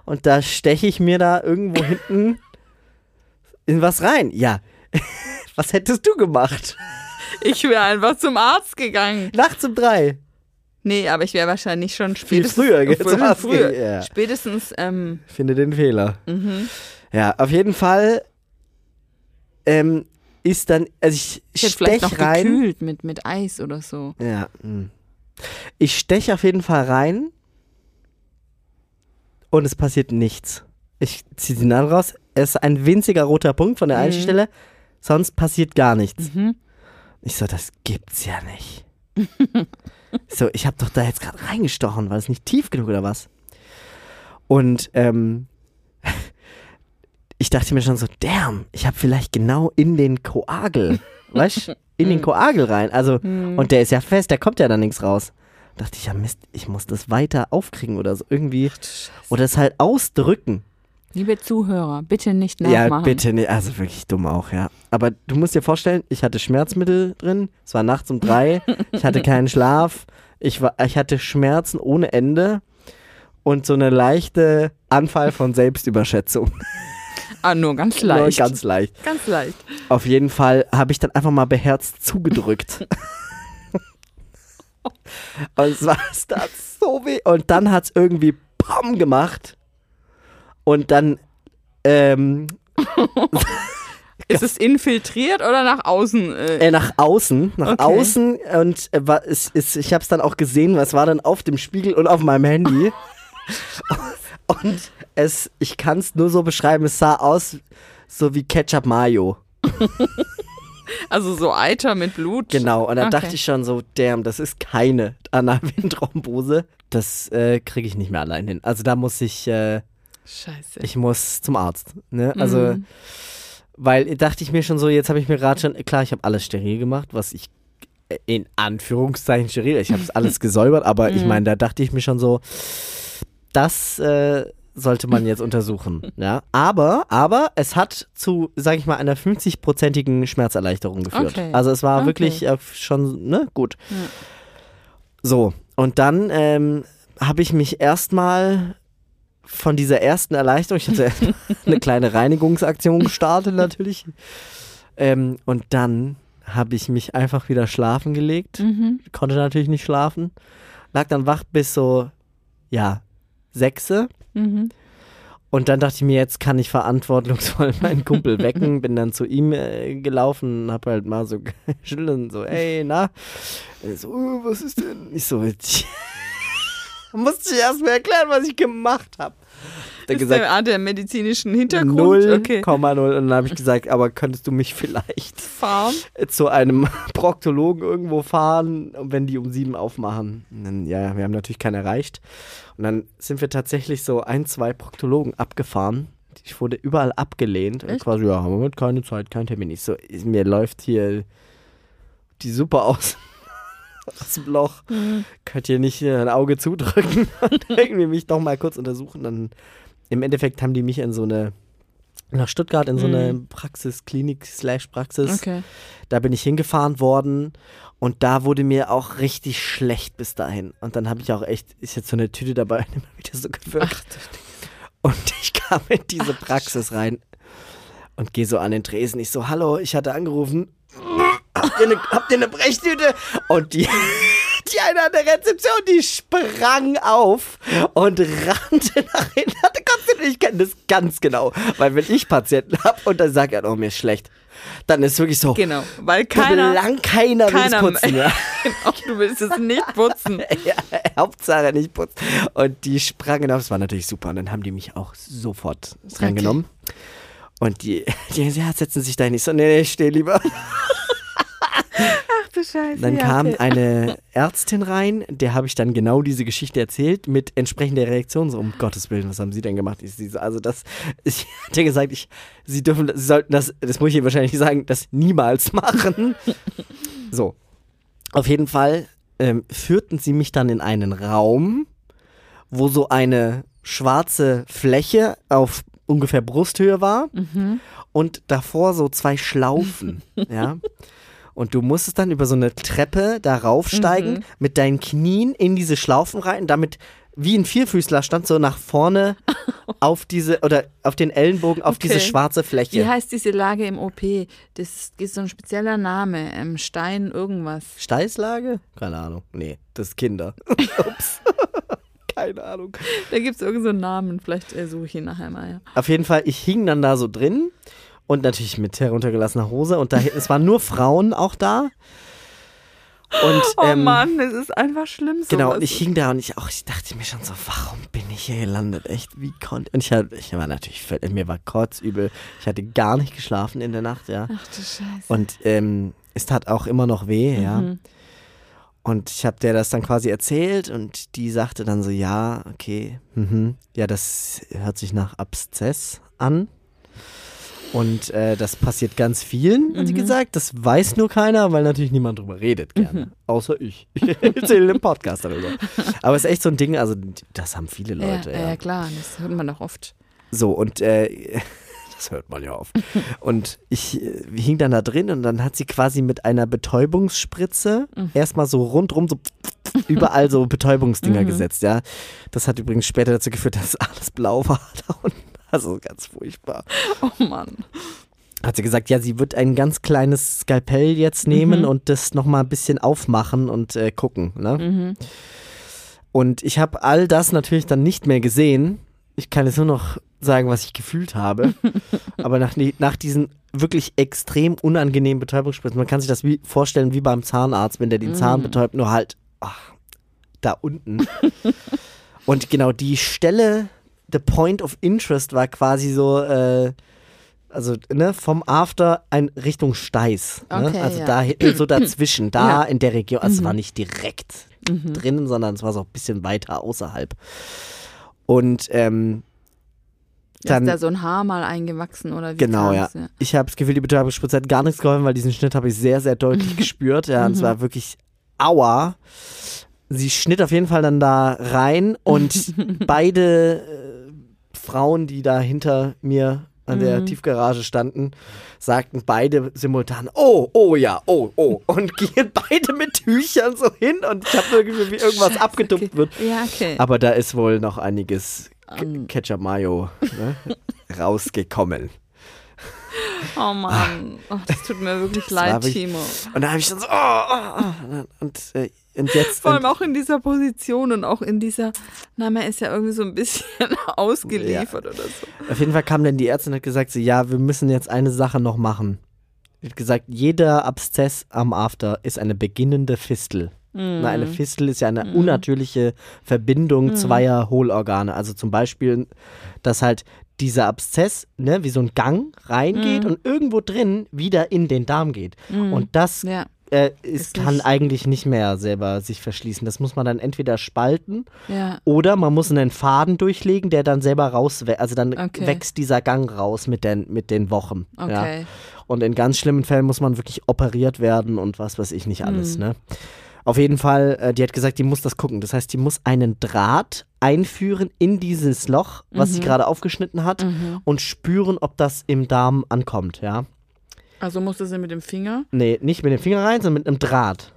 und da steche ich mir da irgendwo hinten in was rein. Ja, was hättest du gemacht? Ich wäre einfach zum Arzt gegangen. Nachts um drei. Nee, aber ich wäre wahrscheinlich schon Viel spätestens früher, Viel zum Arzt früher. ja. Spätestens, ähm, Finde den Fehler. mhm. Ja, auf jeden Fall ähm, ist dann, also ich ich vielleicht noch stech rein. gekühlt mit, mit Eis oder so. Ja. mh. Ich stech auf jeden Fall rein und es passiert nichts. Ich ziehe die Nadel raus. Es ist ein winziger roter Punkt von der einen Mhm. Stelle. Sonst passiert gar nichts. Mhm. Ich so, das gibt's ja nicht. so, ich habe doch da jetzt gerade reingestochen. War das nicht tief genug oder was? Und ähm, ich dachte mir schon so, damn, ich habe vielleicht genau in den Koagel, weißt in den Koagel rein. Also, Mhm. und der ist ja fest, da kommt ja dann nichts raus. Dachte ich, ja Mist, ich muss das weiter aufkriegen oder so irgendwie. Oder es halt ausdrücken. Liebe Zuhörer, bitte nicht Ja, nachmachen. bitte nicht. Also wirklich dumm auch, ja. Aber du musst dir vorstellen, ich hatte Schmerzmittel drin. Es war nachts um drei. ich hatte keinen Schlaf. Ich, war, ich hatte Schmerzen ohne Ende. Und so eine leichte Anfall von Selbstüberschätzung. Ah, nur ganz Nur leicht. ganz leicht. ganz leicht. Auf jeden Fall habe ich dann einfach mal beherzt zugedrückt. Und es war es tat so weh. Und dann hat es irgendwie PAM gemacht. Und dann, ähm, Ist es infiltriert oder nach außen? Äh, äh, nach außen, nach Okay. außen. Und äh, war, es, ich habe es dann auch gesehen, was war dann auf dem Spiegel und auf meinem Handy. und es, ich kann es nur so beschreiben, es sah aus so wie Ketchup Mayo. also so Eiter mit Blut. Genau, und dann Okay. dachte ich schon so, damn, das ist keine Analventhrombose. Das äh, kriege ich nicht mehr allein hin. Also da muss ich, äh, Scheiße. ich muss zum Arzt. Ne? Also, Mhm. weil dachte ich mir schon so, jetzt habe ich mir gerade schon, klar, ich habe alles steril gemacht, was ich äh, in Anführungszeichen steril, ich habe es alles gesäubert, aber ich Mhm. meine, da dachte ich mir schon so, das äh, sollte man jetzt untersuchen. Ja, aber, aber es hat zu, sage ich mal, einer 50-prozentigen Schmerzerleichterung geführt. Okay. Also es war Okay. wirklich äh, schon, ne, gut. Ja. So, und dann ähm, habe ich mich erstmal von dieser ersten Erleichterung, ich hatte eine kleine Reinigungsaktion gestartet natürlich, ähm, und dann habe ich mich einfach wieder schlafen gelegt, Mhm. konnte natürlich nicht schlafen, lag dann wach bis so, ja, sechse. Mhm. Und dann dachte ich mir, jetzt kann ich verantwortungsvoll meinen Kumpel wecken. Bin dann zu ihm äh, gelaufen, hab halt mal so geschüttelt und so, ey, na? Er so, "Oh, was ist denn? Ich so, musste ich erst mal erklären, was ich gemacht habe. Ist gesagt, der der medizinischen Hintergrund? 0,0. Okay. Und dann habe ich gesagt, aber könntest du mich vielleicht Farm. zu einem Proktologen irgendwo fahren, wenn die um sieben aufmachen? Und dann, ja, wir haben natürlich keinen erreicht. Und dann sind wir tatsächlich so ein, zwei Proktologen abgefahren. Ich wurde überall abgelehnt. Und Echt? quasi, ja, haben wir keine Zeit, kein Termin. Ich so, mir läuft hier die Suppe aus, aus dem Loch. Mhm. Könnt ihr nicht ein Auge zudrücken und irgendwie mich doch mal kurz untersuchen? Dann im Endeffekt haben die mich in so eine nach Stuttgart in so eine Mhm. Praxis, Klinik slash Praxis. Okay. Da bin ich hingefahren worden und da wurde mir auch richtig schlecht bis dahin. Und dann habe ich auch echt, ist jetzt so eine Tüte dabei, immer wieder so gewirkt. Und ich kam in diese Praxis rein und gehe so an den Tresen. Ich so, hallo, ich hatte angerufen. Habt ihr eine, habt ihr eine Brechtüte? Und die, die eine an der Rezeption, die sprang auf und rannte nach hinten. Ich kenne das ganz genau. Weil wenn ich Patienten habe und dann sagt er, oh, mir ist schlecht, dann ist wirklich so, Genau, weil keiner, lang keiner, keiner will putzen. Ja. genau, du willst es nicht putzen. ja, Hauptsache nicht putzen. Und die sprangen auf, das war natürlich super. Und dann haben die mich auch sofort drangenommen. Und die, die ja, setzen sich da hin. Ich so, nee, nee, ich stehe lieber. Du Scheiße. Dann ja, kam okay. eine Ärztin rein, der habe ich dann genau diese Geschichte erzählt mit entsprechender Reaktion. So, um Gottes Willen, was haben Sie denn gemacht? Ich, sie so, also das, ich hatte gesagt, ich, Sie dürfen, Sie sollten das, das muss ich Ihnen wahrscheinlich sagen, das niemals machen. so, auf jeden Fall ähm, führten sie mich dann in einen Raum, wo so eine schwarze Fläche auf ungefähr Brusthöhe war Mhm. und davor so zwei Schlaufen, ja. Und du musstest dann über so eine Treppe da raufsteigen, Mhm. mit deinen Knien in diese Schlaufen rein, damit wie ein Vierfüßler stand so nach vorne auf diese oder auf den Ellenbogen auf diese Okay. schwarze Wie Fläche. heißt diese Lage im OP? Das ist so ein spezieller Name. Ähm, Stein irgendwas. Steißlage? Keine Ahnung. Nee, das ist Kinder. Ups. Keine Ahnung. Da gibt es irgendeinen so einen Namen. Vielleicht äh, suche ich ihn nachher mal. Ja. Auf jeden Fall, ich hing dann da so drin und natürlich mit heruntergelassener Hose und da es waren nur Frauen auch da. Und, Oh ähm, Mann, es ist einfach schlimm. Genau, sowas. und ich hing da und ich auch, ich dachte mir schon so, warum bin ich hier gelandet? Echt, wie konnte. Und ich, hab- ich war natürlich völlig, mir war kotzübel. Ich hatte gar nicht geschlafen in der Nacht, ja. Ach du Scheiße. Und ähm, es tat auch immer noch weh, ja. Mhm. Und ich habe der das dann quasi erzählt und die sagte dann so, ja, okay, mhm, ja, das hört sich nach Abszess an. Und äh, das passiert ganz vielen, hat sie Mhm. gesagt. Das weiß nur keiner, weil natürlich niemand drüber redet gerne. Mhm. Außer ich. Ich erzähle im Podcast darüber. Aber es ist echt so ein Ding, also das haben viele Leute. ja, Ja, ja, klar, das hört man doch oft. So, und äh, das hört man ja oft. Und ich äh, hing dann da drin und dann hat sie quasi mit einer Betäubungsspritze Mhm. erstmal so rundrum so überall so Betäubungsdinger Mhm. gesetzt, ja. Das hat übrigens später dazu geführt, dass alles blau war da unten. Also ganz furchtbar. Oh Mann. Hat sie gesagt, ja, sie wird ein ganz kleines Skalpell jetzt nehmen Mhm. und das nochmal ein bisschen aufmachen und äh, gucken, ne? Mhm. Und ich habe all das natürlich dann nicht mehr gesehen. Ich kann jetzt nur noch sagen, was ich gefühlt habe. Aber nach, nach diesen wirklich extrem unangenehmen Betäubungsspritzen, man kann sich das wie, vorstellen wie beim Zahnarzt, wenn der den Zahn Mm. betäubt, nur halt ach, da unten. Und genau die Stelle, the point of interest war quasi so, äh, also ne, vom After ein Richtung Steiß. Ne? Okay, also ja. da hinten so dazwischen, da Ja. in der Region. Also es Mhm. war nicht direkt Mhm. drinnen, sondern es war so ein bisschen weiter außerhalb. Und ähm, dann, ist da so ein Haar mal eingewachsen oder wie Genau, kam's? ja. ich habe das Gefühl, die Betäubungsspritze hat gar nichts geholfen, weil diesen Schnitt habe ich sehr, sehr deutlich gespürt. Ja, und es Mhm. war wirklich aua. Sie schnitt auf jeden Fall dann da rein und beide Frauen, die da hinter mir an der Mhm. Tiefgarage standen, sagten beide simultan, oh, oh ja, oh, oh. Und gehen beide mit Tüchern so hin und ich habe Gefühl, wie irgendwas Scheiße, abgetupft okay. wird. Ja, okay. Aber da ist wohl noch einiges Ähm. Ketchup Mayo ne, rausgekommen. Oh Mann, oh, das tut mir wirklich leid, wirklich- Timo. Und da habe ich dann so, oh, oh, oh. Und, äh, und jetzt. Vor allem auch in dieser Position und auch in dieser, na, man ist ja irgendwie so ein bisschen ausgeliefert oder so. auf jeden Fall kam dann die Ärztin und hat gesagt, so, ja, wir müssen jetzt eine Sache noch machen. Sie hat gesagt, jeder Abszess am After ist eine beginnende Fistel. Na, eine Mhm. Fistel ist ja eine unnatürliche Verbindung zweier Hohlorgane. Also zum Beispiel, dass halt dieser Abszess, ne, wie so ein Gang reingeht Mhm. und irgendwo drin wieder in den Darm geht. Und das Ja, äh, Ist kann nicht- eigentlich nicht mehr selber sich verschließen. Das muss man dann entweder spalten ja. oder man muss einen Faden durchlegen, der dann selber raus, also dann Okay. wächst dieser Gang raus mit den, mit den Wochen. Ja. Okay. Und in ganz schlimmen Fällen muss man wirklich operiert werden und was weiß ich nicht alles. Mhm. Ne? Auf jeden Fall, äh, die hat gesagt, die muss das gucken. Das heißt, die muss einen Draht einführen in dieses Loch, was sie Mhm. gerade aufgeschnitten hat Mhm. und spüren, ob das im Darm ankommt. Ja? Also musste sie mit dem Finger Nee, nicht mit dem Finger rein, sondern mit einem Draht.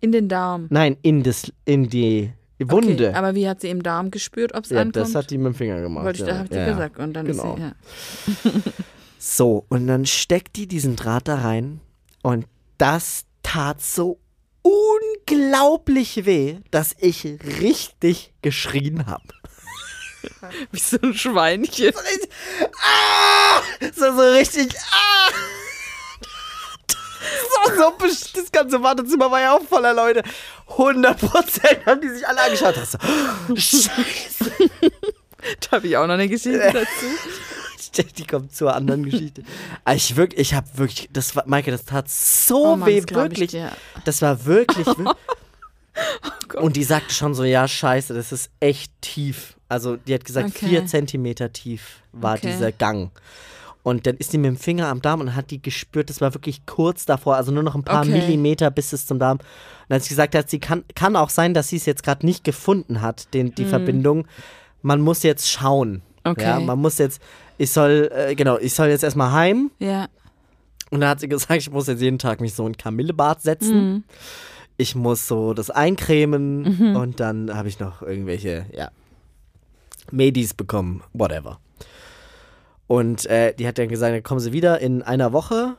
in den Darm. Nein, in, das, in die Wunde. Okay, aber wie hat sie im Darm gespürt, ob es ja, ankommt? das hat die mit dem Finger gemacht. Wollte ich, ja. da habt ihr ja, gesagt. Und dann Genau. ist sie, ja. So, und dann steckt die diesen Draht da rein und das tat so unglaublich weh, dass ich richtig geschrien habe. Wie so ein Schweinchen. Ah! So, so richtig. Ah! So, so, das ganze Wartezimmer war ja auch voller Leute. 100% haben die sich alle angeschaut. So, Scheiße. Da habe ich auch noch eine Geschichte dazu. Die kommt zur anderen Geschichte. Aber ich wirklich, ich habe wirklich, das war, Maike, das tat so Oh Mann, weh, das wirklich. Das war wirklich. wir- Gott. und die sagte schon so, ja, scheiße, das ist echt tief. Also die hat gesagt, Okay. vier Zentimeter tief war Okay. dieser Gang. Und dann ist die mit dem Finger am Darm und hat die gespürt, das war wirklich kurz davor, also nur noch ein paar Okay. Millimeter bis es zum Darm. Und dann hat sie gesagt, hat, sie kann, kann auch sein, dass sie es jetzt gerade nicht gefunden hat, den, die Verbindung. Man muss jetzt schauen. Mhm. Okay. Ja, man muss jetzt, ich soll, äh, genau, ich soll jetzt erstmal heim. Ja. Und dann hat sie gesagt, ich muss jetzt jeden Tag mich so in Kamillebad setzen. Mhm. Ich muss so das eincremen und dann habe ich noch irgendwelche, ja, Medis bekommen, whatever. Und äh, die hat dann gesagt, dann kommen sie wieder in einer Woche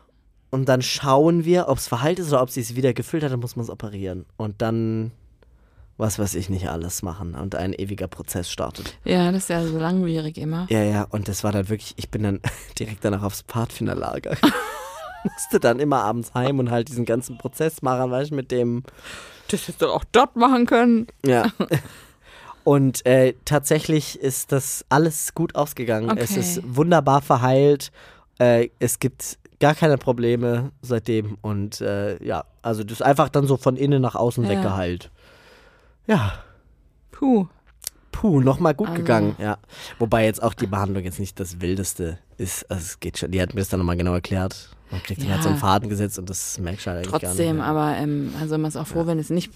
und dann schauen wir, ob es verheilt ist oder ob sie es wieder gefüllt hat, dann muss man es operieren. Und dann, was weiß ich nicht alles machen und ein ewiger Prozess startet. Ja, das ist ja so langwierig immer. Ja, ja, und das war dann wirklich, ich bin dann direkt danach aufs Pfadfinderlager. Musste dann immer abends heim und halt diesen ganzen Prozess machen, weißt du, mit dem, Das hättest du auch dort machen können. ja. Und äh, tatsächlich ist das alles gut ausgegangen. Es Okay. ist wunderbar verheilt. Äh, es gibt gar keine Probleme seitdem. Und äh, ja, also das ist einfach dann so von innen nach außen Ja. weggeheilt. Ja, Puh. puh, nochmal gut Also- gegangen. Ja. Wobei jetzt auch die Behandlung jetzt nicht das Wildeste ist. Also es geht schon. Die hat mir das dann nochmal genau erklärt. Man kriegt dann Ja. halt so einen Faden gesetzt und das merkst du halt eigentlich Trotzdem, gar nicht. aber ähm, also man ist auch froh, wenn es nicht,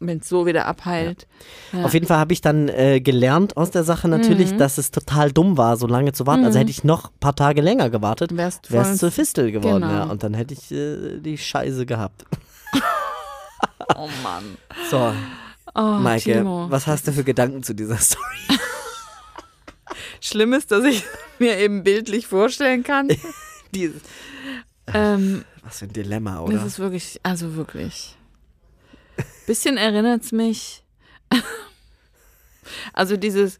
wenn es so wieder abheilt. Ja. Auf jeden Fall habe ich dann äh, gelernt aus der Sache natürlich, Mhm. dass es total dumm war, so lange zu warten. Also Mhm. hätte ich noch ein paar Tage länger gewartet, Wärst wäre es zur Fistel geworden. Genau. Ja. Und dann hätte ich äh, die Scheiße gehabt. Oh Mann. So, Oh, Maike, Timo. was hast du für Gedanken zu dieser Story? Schlimm ist, dass ich mir eben bildlich vorstellen kann. Dieses, ähm, was für ein Dilemma, das oder? ist wirklich, also wirklich. Bisschen erinnert es mich. also dieses,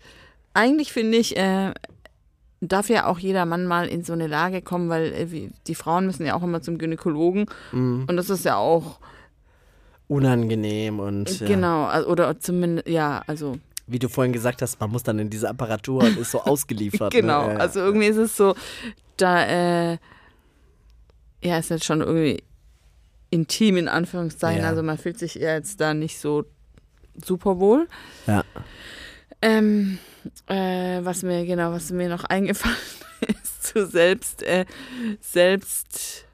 eigentlich finde ich, äh, darf ja auch jeder Mann mal in so eine Lage kommen, weil äh, die Frauen müssen ja auch immer zum Gynäkologen Mhm. und das ist ja auch, Unangenehm und ja. genau, oder zumindest, ja, also wie du vorhin gesagt hast, man muss dann in diese Apparatur und ist so ausgeliefert. Genau, ne? ja, ja. also irgendwie ist es so, da, äh, ja, ist jetzt schon irgendwie intim in Anführungszeichen, Ja. also man fühlt sich eher jetzt da nicht so super wohl. Ja. Ähm, äh, was mir, genau, was mir noch eingefallen ist, zu selbst, äh, selbst,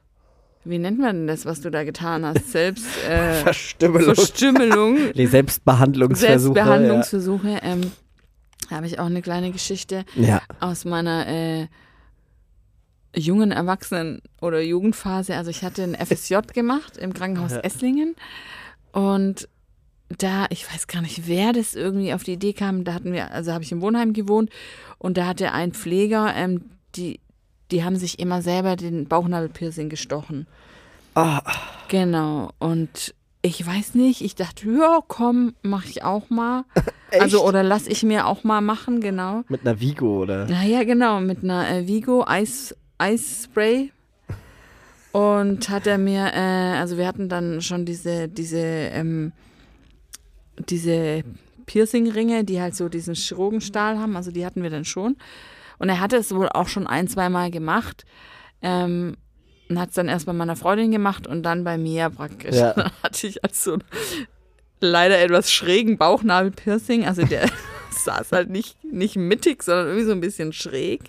wie nennt man denn das, was du da getan hast? Selbst, äh, Verstümmelung. Verstümmelung. Die Selbstbehandlungsversuche. Selbstbehandlungsversuche. Ähm, da habe ich auch eine kleine Geschichte Ja. ja. aus meiner äh, jungen Erwachsenen- oder Jugendphase. Also ich hatte ein FSJ gemacht im Krankenhaus Ja. Esslingen und da, ich weiß gar nicht, wer das irgendwie auf die Idee kam, da hatten wir, also habe ich im Wohnheim gewohnt und da hatte ein Pfleger, ähm, die, die haben sich immer selber den Bauchnabelpiercing gestochen. Ah. Genau. Und ich weiß nicht, ich dachte, ja, komm, mach ich auch mal. Echt? Also, oder lass ich mir auch mal machen, genau. Mit einer Vigo, oder? Naja, genau, mit einer äh, Vigo Eis, Eisspray. Und hat er mir, äh, also wir hatten dann schon diese, diese, ähm, diese Piercing-Ringe, die halt so diesen Chirurgenstahl haben, also die hatten wir dann schon. Und er hatte es wohl auch schon ein, zweimal gemacht. Ähm, und hat es dann erst bei meiner Freundin gemacht und dann bei mir praktisch. Ja. Dann hatte ich als so einen leider etwas schrägen Bauchnabelpiercing. Also der saß halt nicht, nicht mittig, sondern irgendwie so ein bisschen schräg.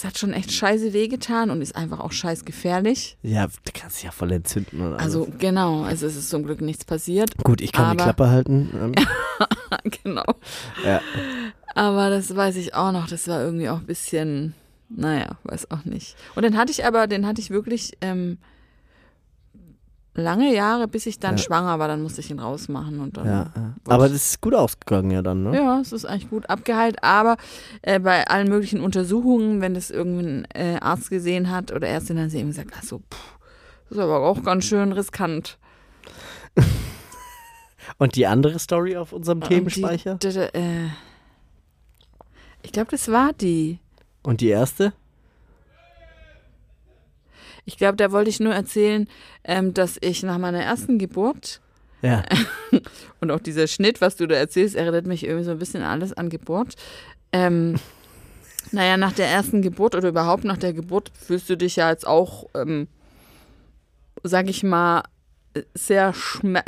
Es hat schon echt scheiße wehgetan und ist einfach auch scheiß gefährlich. Ja, du kannst dich ja voll entzünden. Und alles. Also genau, also es ist zum Glück nichts passiert. Gut, ich kann die aber- Klappe halten. Ähm, genau. ja. Aber das weiß ich auch noch, das war irgendwie auch ein bisschen, naja, weiß auch nicht. Und den hatte ich aber, den hatte ich wirklich ähm, lange Jahre, bis ich dann Ja. schwanger war, dann musste ich ihn rausmachen und dann. Ja, ja. Aber das ist gut ausgegangen ja dann, ne? Ja, es ist eigentlich gut abgeheilt, aber äh, bei allen möglichen Untersuchungen, wenn das irgendein äh, Arzt gesehen hat oder Ärztin, dann haben sie eben gesagt, ach so, pff, das ist aber auch ganz schön riskant. Und die andere Story auf unserem Themenspeicher? Die, d- d- äh, ich glaube, das war die. Und die erste? Ich glaube, da wollte ich nur erzählen, ähm, dass ich nach meiner ersten Geburt Ja. und auch dieser Schnitt, was du da erzählst, erinnert mich irgendwie so ein bisschen alles an Geburt. Ähm, Naja, nach der ersten Geburt oder überhaupt nach der Geburt fühlst du dich ja jetzt auch, ähm, sag ich mal, sehr,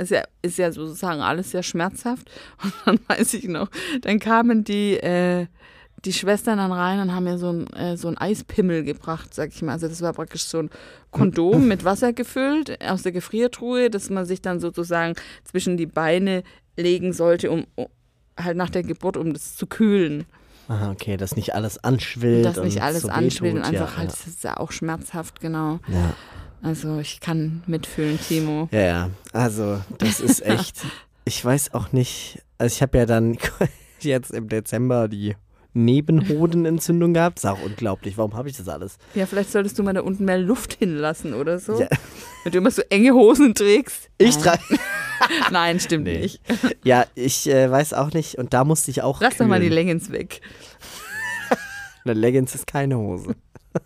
sehr ist ja sozusagen alles sehr schmerzhaft. Und dann weiß ich noch, dann kamen die, äh, die Schwestern dann rein und haben mir so ein, äh, so ein Eispimmel gebracht, sag ich mal. Also das war praktisch so ein Kondom mit Wasser gefüllt aus der Gefriertruhe, dass man sich dann sozusagen zwischen die Beine legen sollte, um, halt nach der Geburt, um das zu kühlen. Aha, okay, dass nicht alles anschwillt. Dass nicht alles so anschwillt und einfach ja, halt, das ist ja auch schmerzhaft, genau. Ja. Also ich kann mitfühlen, Timo. Ja, ja. Also, das ist echt. ich weiß auch nicht. Also, ich habe ja dann jetzt im Dezember die Nebenhodenentzündung gehabt. Ist auch unglaublich. Warum habe ich das alles? Ja, vielleicht solltest du mal da unten mehr Luft hinlassen oder so. Ja. Wenn du immer so enge Hosen trägst. Ich Nein. trage. Nein, stimmt Nee. nicht. Ja, ich äh, weiß auch nicht. Und da musste ich auch. Lass doch mal die kühlen. Leggings weg. Eine Leggings ist keine Hose.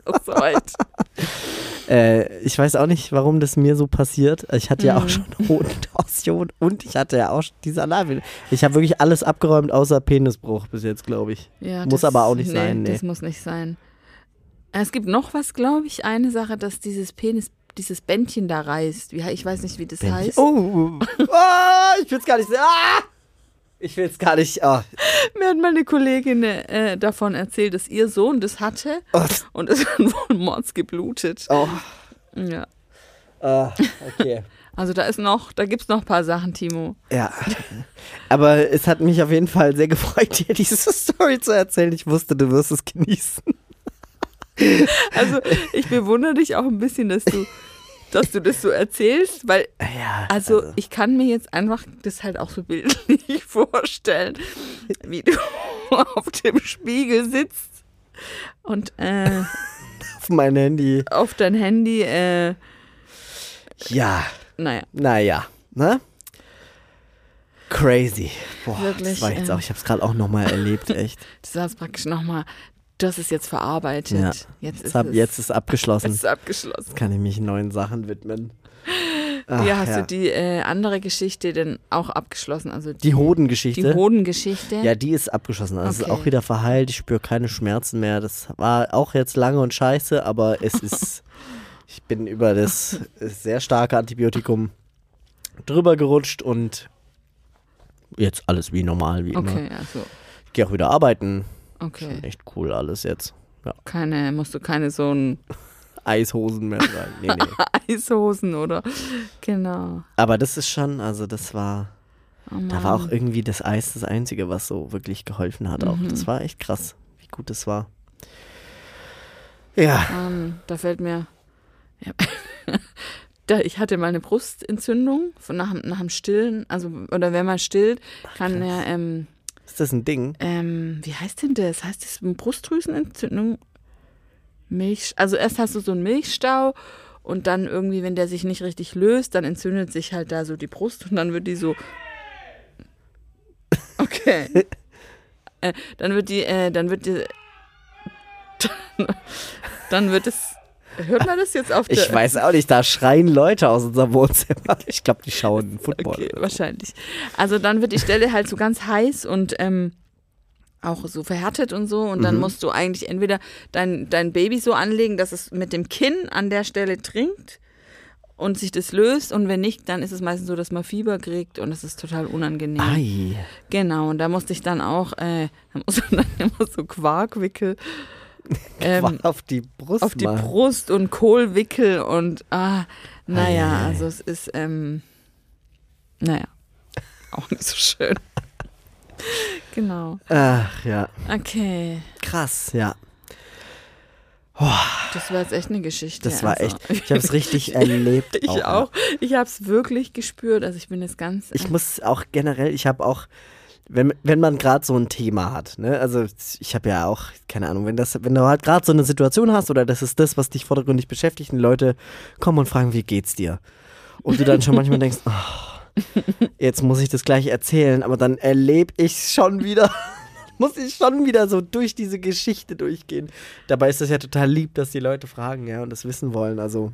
Oh, so weit. Äh, ich weiß auch nicht, warum das mir so passiert. Ich hatte ja auch Mhm. schon Hodentorsion und ich hatte ja auch schon diese Alarme. Ich habe wirklich alles abgeräumt außer Penisbruch bis jetzt, glaube ich. Ja, Muss das- aber auch nicht nee, sein, nee. Das muss nicht sein. Es gibt noch was, glaube ich, eine Sache, dass dieses Penis, dieses Bändchen da reißt. Wie, ich weiß nicht, wie das Bändchen. heißt. Oh, oh, ich will es gar nicht. Ah! Ich will es gar nicht. Oh. Mir hat mal eine Kollegin äh, davon erzählt, dass ihr Sohn das hatte Oh. und es hat wohl mords geblutet. Oh. Ja. Ah, okay. Also da ist noch, da gibt's noch ein paar Sachen, Timo. Ja. Aber es hat mich auf jeden Fall sehr gefreut, dir diese Story zu erzählen. Ich wusste, du wirst es genießen. Also ich bewundere dich auch ein bisschen, dass du, dass du das so erzählst, weil Ja. Also, ich kann mir jetzt einfach das halt auch so bildlich vorstellen, wie du auf dem Spiegel sitzt und äh, auf mein Handy. auf dein Handy, äh, Ja. naja, Naja. Ne? Crazy. Boah, Wirklich, das war jetzt ähm. auch, ich habe es gerade auch nochmal erlebt, echt. das war praktisch nochmal, du hast es jetzt verarbeitet. Ja. Jetzt, ist Jetzt, hab, es, jetzt ist abgeschlossen. es ist abgeschlossen. Jetzt kann ich mich neuen Sachen widmen. Ach, ja, hast ja. du die äh, andere Geschichte denn auch abgeschlossen? Also die, die Hodengeschichte? die Hodengeschichte? Ja, die ist abgeschlossen. Also es ist Okay. auch wieder verheilt. Ich spüre keine Schmerzen mehr. Das war auch jetzt lange und scheiße, aber es ist. ich bin über das sehr starke Antibiotikum drüber gerutscht und jetzt alles wie normal, wie immer. Okay, also, Ich gehe auch wieder arbeiten. Okay. Schon echt cool alles jetzt. Keine, musst du keine so ein Eishosen mehr tragen. Nee, nee. Eishosen oder, genau. Aber das ist schon, also das war. Oh Da war auch irgendwie das Eis das Einzige, was so wirklich geholfen hat. Auch. Mhm. Das war echt krass, wie gut das war. Ja. Mann, da fällt mir. Ja. da, ich hatte mal eine Brustentzündung von nach, nach dem Stillen. Also, oder wenn man stillt, kann krass. er, ähm, Ist das ein Ding? ähm, wie heißt denn das? Heißt das Brustdrüsenentzündung? Milch. Also erst hast du so einen Milchstau und dann irgendwie, wenn der sich nicht richtig löst, dann entzündet sich halt da so die Brust und dann wird die so. Okay. äh, dann wird die, äh, dann wird die. dann wird es. Hört man das jetzt auf der. Ich weiß auch nicht, da schreien Leute aus unserem Wohnzimmer. Ich glaube, die schauen Football. Okay, wahrscheinlich. Also dann wird die Stelle halt so ganz heiß und ähm, auch so verhärtet und so. Und dann Mhm. musst du eigentlich entweder dein, dein Baby so anlegen, dass es mit dem Kinn an der Stelle trinkt und sich das löst. Und wenn nicht, dann ist es meistens so, dass man Fieber kriegt und das ist total unangenehm. Ei. Genau, und da musste ich dann auch, äh, da musste man dann immer so Quarkwickel ähm, auf die Brust auf die mal. Brust und Kohlwickel und ah, naja, Eieiei. also es ist, ähm, naja, auch nicht so schön. genau. Ach ja, Okay, krass, ja. das war jetzt echt eine Geschichte. Das war also. echt, ich habe es richtig erlebt. Ich ja. auch. Ich habe es wirklich gespürt. Also ich bin jetzt ganz. Ich muss auch generell, ich habe auch, wenn, wenn man gerade so ein Thema hat, ne, also ich habe ja auch, keine Ahnung, wenn das, wenn du halt gerade so eine Situation hast oder das ist das, was dich vordergründig beschäftigt, und Leute kommen und fragen, wie geht's dir? Und du dann schon manchmal denkst, oh, jetzt muss ich das gleich erzählen, aber dann erlebe ich schon wieder. Muss ich schon wieder so durch diese Geschichte durchgehen. Dabei ist das ja total lieb, dass die Leute fragen, ja, und das wissen wollen. Also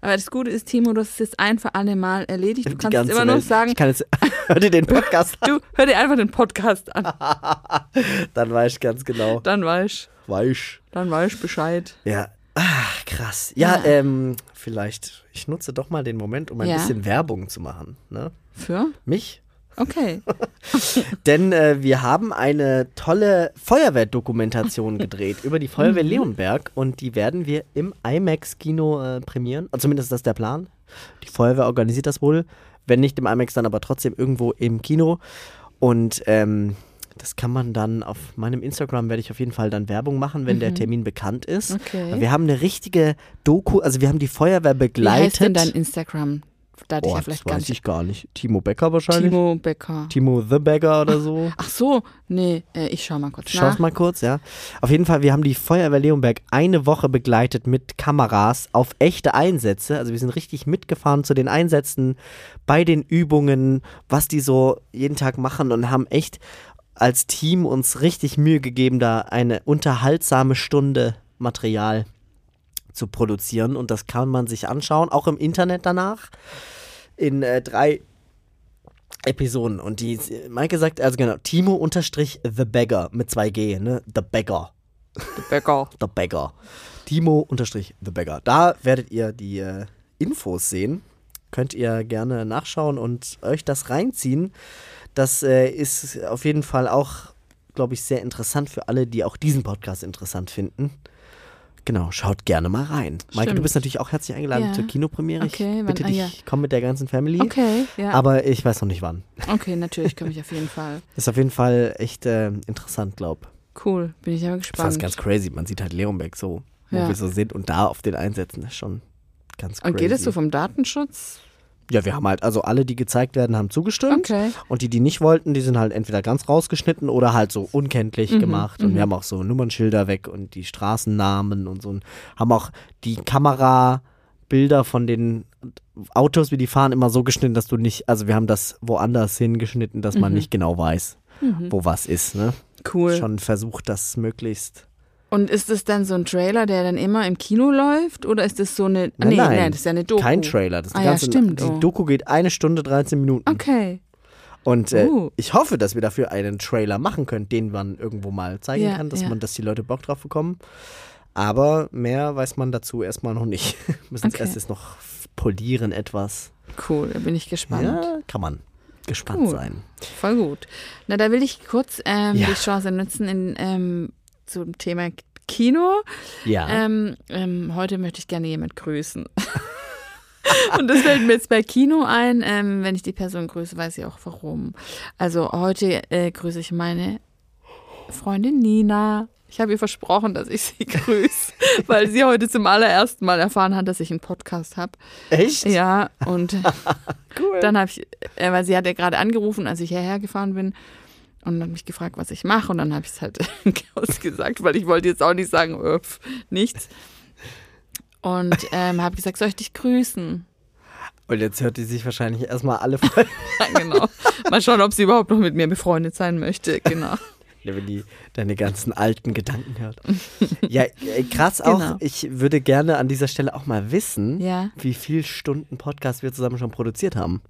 Aber das Gute ist, Timo, du hast es jetzt ein für alle Mal erledigt. Du die kannst jetzt immer Welt. sagen, Ich kann jetzt, hör dir den Podcast an, du hör dir einfach den Podcast an. dann weiß ich ganz genau. Dann weißt Weich. Dann weiß ich Bescheid. Ja. Ach, krass. Ja, Ja. ähm, vielleicht, ich nutze doch mal den Moment, um ein Ja. bisschen Werbung zu machen. Ne? Für? Mich? Okay. Denn äh, wir haben eine tolle Feuerwehrdokumentation gedreht über die Feuerwehr Leonberg und die werden wir im IMAX-Kino äh, premieren. Also zumindest ist das der Plan. Die Feuerwehr organisiert das wohl. Wenn nicht im IMAX, dann aber trotzdem irgendwo im Kino. Und ähm, das kann man dann auf meinem Instagram, werde ich auf jeden Fall dann Werbung machen, wenn der Termin bekannt ist. Okay. Wir haben eine richtige Doku, also wir haben die Feuerwehr Wie begleitet. heißt denn dein Instagram? Da hatte ich oh, ja vielleicht das gar weiß nicht. ich gar nicht. Timo Becker wahrscheinlich. Timo, Timo Becker. the Beggar oder so. Ach so, nee, äh, ich schau mal kurz Schau's nach. mal kurz, ja. Auf jeden Fall, wir haben die Feuerwehr Leonberg eine Woche begleitet mit Kameras auf echte Einsätze. Also wir sind richtig mitgefahren zu den Einsätzen, bei den Übungen, was die so jeden Tag machen und haben echt als Team uns richtig Mühe gegeben, da eine unterhaltsame Stunde Material zu produzieren. Und das kann man sich anschauen, auch im Internet danach. In äh, drei Episoden. Und die, Maike sagt, also genau, Timo unterstrich The Beggar mit 2G, ne? The Beggar. Becker. The Beggar. Timo unterstrich The Beggar. Da werdet ihr die äh, Infos sehen. Könnt ihr gerne nachschauen und euch das reinziehen. Das äh, ist auf jeden Fall auch, glaube ich, sehr interessant für alle, die auch diesen Podcast interessant finden. Genau, schaut gerne mal rein. Maike, du bist natürlich auch herzlich eingeladen Ja. zur Kinopremiere. Okay, ich wann- bitte ah, dich, ja. komm mit der ganzen Family. Okay, ja. Aber ich weiß noch nicht wann. okay, natürlich komme ich auf jeden Fall. Ist auf jeden Fall echt äh, interessant, glaub. Cool, bin ich aber Das gespannt. ist ganz crazy. Man sieht halt Leonbeck so, wo Ja. wir so sind und da auf den Einsätzen ist schon ganz crazy. Und geht es so vom Datenschutz? Ja, wir haben halt, also alle, die gezeigt werden, haben zugestimmt. Okay. Und die, die nicht wollten, die sind halt entweder ganz rausgeschnitten oder halt so unkenntlich Mhm, gemacht. Und wir haben auch so Nummernschilder weg und die Straßennamen und so. Und haben auch die Kamerabilder von den Autos, wie die fahren, immer so geschnitten, dass du nicht, also wir haben das woanders hingeschnitten, dass Mhm. man nicht genau weiß, wo was ist. Ne? Cool. Schon versucht, das möglichst Und ist das dann so ein Trailer, der dann immer im Kino läuft? Oder ist das so eine. Nein, nee, nein, nein, das ist ja eine Doku. Kein Trailer. Das ist Ah die ja, ganze, stimmt, Die. Doku geht eine Stunde 13 Minuten. Okay. Und äh, Uh. ich hoffe, dass wir dafür einen Trailer machen können, den man irgendwo mal zeigen Ja, kann, dass ja. man, dass die Leute Bock drauf bekommen. Aber mehr weiß man dazu erstmal noch nicht. Müssen es Okay. erst jetzt noch polieren etwas. Cool, da bin ich gespannt. Ja, kann man gespannt Cool. sein. Voll gut. Na, da will ich kurz ähm, Ja. die Chance nutzen in, ähm, zum Thema Kino. Ja. Ähm, ähm, heute möchte ich gerne jemand grüßen. Und das fällt mir jetzt bei Kino ein. Ähm, wenn ich die Person grüße, weiß ich auch warum. Also heute äh, grüße ich meine Freundin Nina. Ich habe ihr versprochen, dass ich sie grüße, weil sie heute zum allerersten Mal erfahren hat, dass ich einen Podcast habe. Echt? Ja, und cool. dann habe ich, äh, weil sie hat ja gerade angerufen, als ich hierher gefahren bin und hat mich gefragt, was ich mache und dann habe ich es halt ausgesagt, weil ich wollte jetzt auch nicht sagen, äh, pf, nichts. Und ähm, habe gesagt, soll ich dich grüßen? Und jetzt hört die sich wahrscheinlich erstmal alle voll. Ja, genau. Mal schauen, ob sie überhaupt noch mit mir befreundet sein möchte. Genau. wenn die deine ganzen alten Gedanken hört. Ja, äh, krass auch. Genau. Ich würde gerne an dieser Stelle auch mal wissen, Ja. wie viel Stunden Podcast wir zusammen schon produziert haben.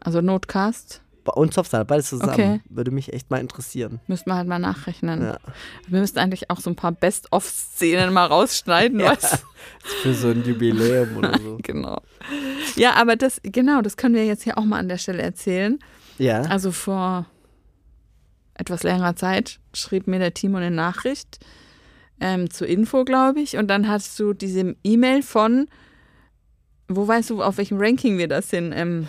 Also Notcast Bei uns Softstyle, beides zusammen. Okay. Würde mich echt mal interessieren. müssten wir halt mal nachrechnen. Ja. Wir müssten eigentlich auch so ein paar Best-of-Szenen mal rausschneiden, Ja. was? Für so ein Jubiläum oder so. Genau. Ja, aber das, genau, das können wir jetzt hier auch mal an der Stelle erzählen. Ja. Also vor etwas längerer Zeit schrieb mir der Timo eine Nachricht ähm, zur Info, glaube ich. Und dann hast du diese E-Mail von, wo weißt du, auf welchem Ranking wir das sind? Ähm,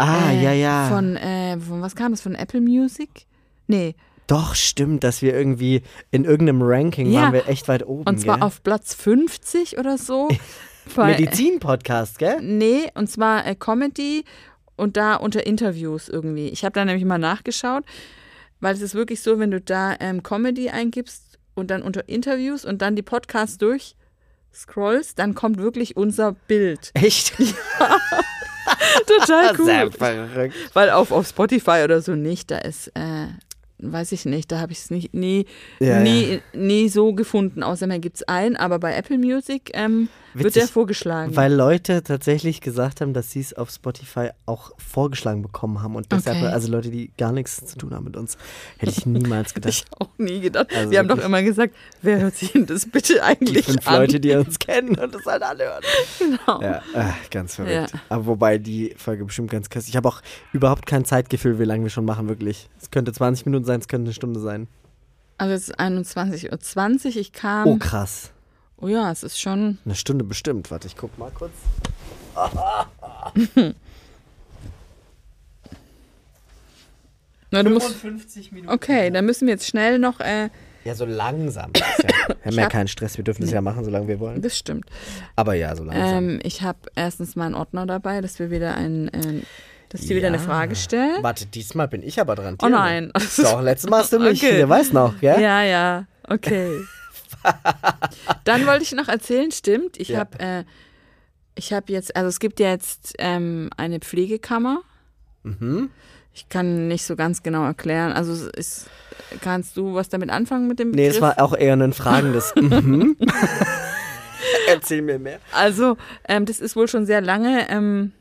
ah, äh, ja, ja. Von, äh, von, was kam das? Von Apple Music? Nee. Doch, stimmt, dass wir irgendwie in irgendeinem Ranking Ja. waren wir echt weit oben. Und zwar gell? auf Platz 50 oder so. Medizin-Podcast, gell? Nee, und zwar äh, Comedy und da unter Interviews irgendwie. Ich habe da nämlich mal nachgeschaut, weil es ist wirklich so, wenn du da ähm, Comedy eingibst und dann unter Interviews und dann die Podcasts durchscrollst, dann kommt wirklich unser Bild. Echt? Total Sehr verrückt. Weil auf, auf Spotify oder so nicht, da ist, äh, weiß ich nicht, da habe ich es nicht, nie, Ja, nie, nie so gefunden, außer mir gibt es ein, aber bei Apple Music ähm, wird der vorgeschlagen. Weil Leute tatsächlich gesagt haben, dass sie es auf Spotify auch vorgeschlagen bekommen haben. Und deshalb, Okay. also Leute, die gar nichts zu tun haben mit uns, hätte ich niemals gedacht. ich auch nie gedacht. Also Wir haben doch immer gesagt, wer hört sich denn das bitte die eigentlich fünf an? Leute, die uns kennen und das halt alle hören. Genau. Ja, äh, ganz verrückt. Ja. Aber wobei die Folge bestimmt ganz krass. Ich habe auch überhaupt kein Zeitgefühl, wie lange wir schon machen, wirklich. Es könnte 20 Minuten sein, es könnte eine Stunde sein. Also es ist 21.20 Uhr. Ich kam. Oh, krass. Oh ja, es ist schon. Eine Stunde bestimmt. Warte, ich guck mal kurz. Na, du musst. 55 Minuten. Okay, dann müssen wir jetzt schnell noch. Äh, Ja, so langsam. ja. Wir haben ja hab- keinen Stress, wir dürfen das ja machen, solange wir wollen. das stimmt. Aber ja, so langsam. Ähm, ich habe erstens meinen Ordner dabei, dass wir wieder ein. Äh, dass die wieder eine Ja. Frage stellen. Warte, diesmal bin ich aber dran. Oh nein. Doch, letztes Mal hast du mich. Okay. Der weiß noch, gell? Ja, ja, okay. Dann wollte ich noch erzählen, stimmt. Ich Ja. habe äh, ich habe jetzt, also es gibt ja jetzt ähm, eine Pflegekammer. Mhm. Ich kann nicht so ganz genau erklären. Also ist, kannst du was damit anfangen mit dem Nee, Begriff? es war auch eher ein fragendes. mhm. Erzähl mir mehr. Also, ähm, das ist wohl schon sehr lange ähm,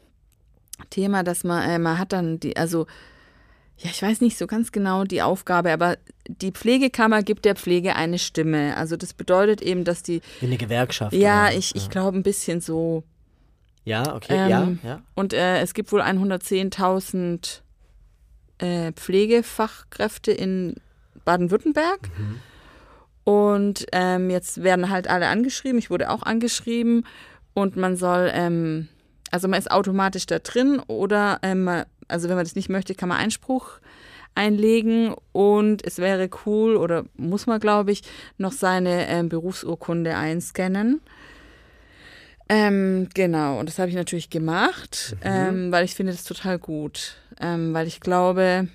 Thema, dass man, äh, man hat dann die, also, ja, ich weiß nicht so ganz genau die Aufgabe, aber die Pflegekammer gibt der Pflege eine Stimme. Also, das bedeutet eben, dass die, Wie eine Gewerkschaft. ja, oder? ich, ich glaube, ein bisschen so. Ja, okay, Ähm, ja, ja. Und äh, es gibt wohl 110.000 äh, Pflegefachkräfte in Baden-Württemberg. Und ähm, jetzt werden halt alle angeschrieben. Ich wurde auch angeschrieben. Und man soll, ähm, also man ist automatisch da drin oder, ähm, also wenn man das nicht möchte, kann man Einspruch einlegen. Und es wäre cool oder muss man, glaube ich, noch seine ähm, Berufsurkunde einscannen. Ähm, genau, und das habe ich natürlich gemacht, ähm, weil ich finde das total gut. Ähm, weil ich glaube,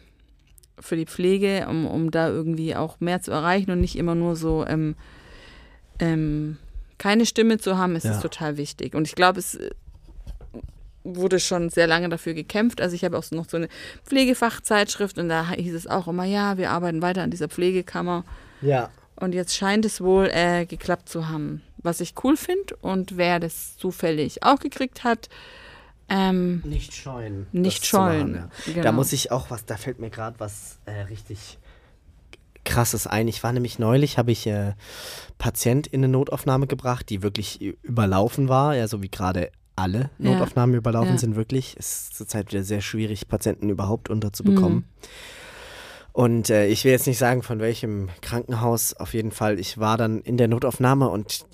für die Pflege, um, um da irgendwie auch mehr zu erreichen und nicht immer nur so ähm, ähm, keine Stimme zu haben, ist es Ja. total wichtig. Und ich glaube, es wurde schon sehr lange dafür gekämpft. Also ich habe auch noch so eine Pflegefachzeitschrift und da hieß es auch immer, ja, wir arbeiten weiter an dieser Pflegekammer. Ja. Und jetzt scheint es wohl äh, geklappt zu haben, was ich cool finde. Und wer das zufällig auch gekriegt hat, ähm, Nicht scheuen. Nicht zu machen, scheuen, ja. genau. Da muss ich auch was, da fällt mir gerade was äh, richtig krasses ein. Ich war nämlich neulich, habe ich äh, Patient in eine Notaufnahme gebracht, die wirklich überlaufen war, ja, so wie gerade alle Ja. Notaufnahmen überlaufen Ja. sind wirklich. Es ist zurzeit wieder sehr schwierig, Patienten überhaupt unterzubekommen. Mhm. Und äh, ich will jetzt nicht sagen, von welchem Krankenhaus, auf jeden Fall. Ich war dann in der Notaufnahme und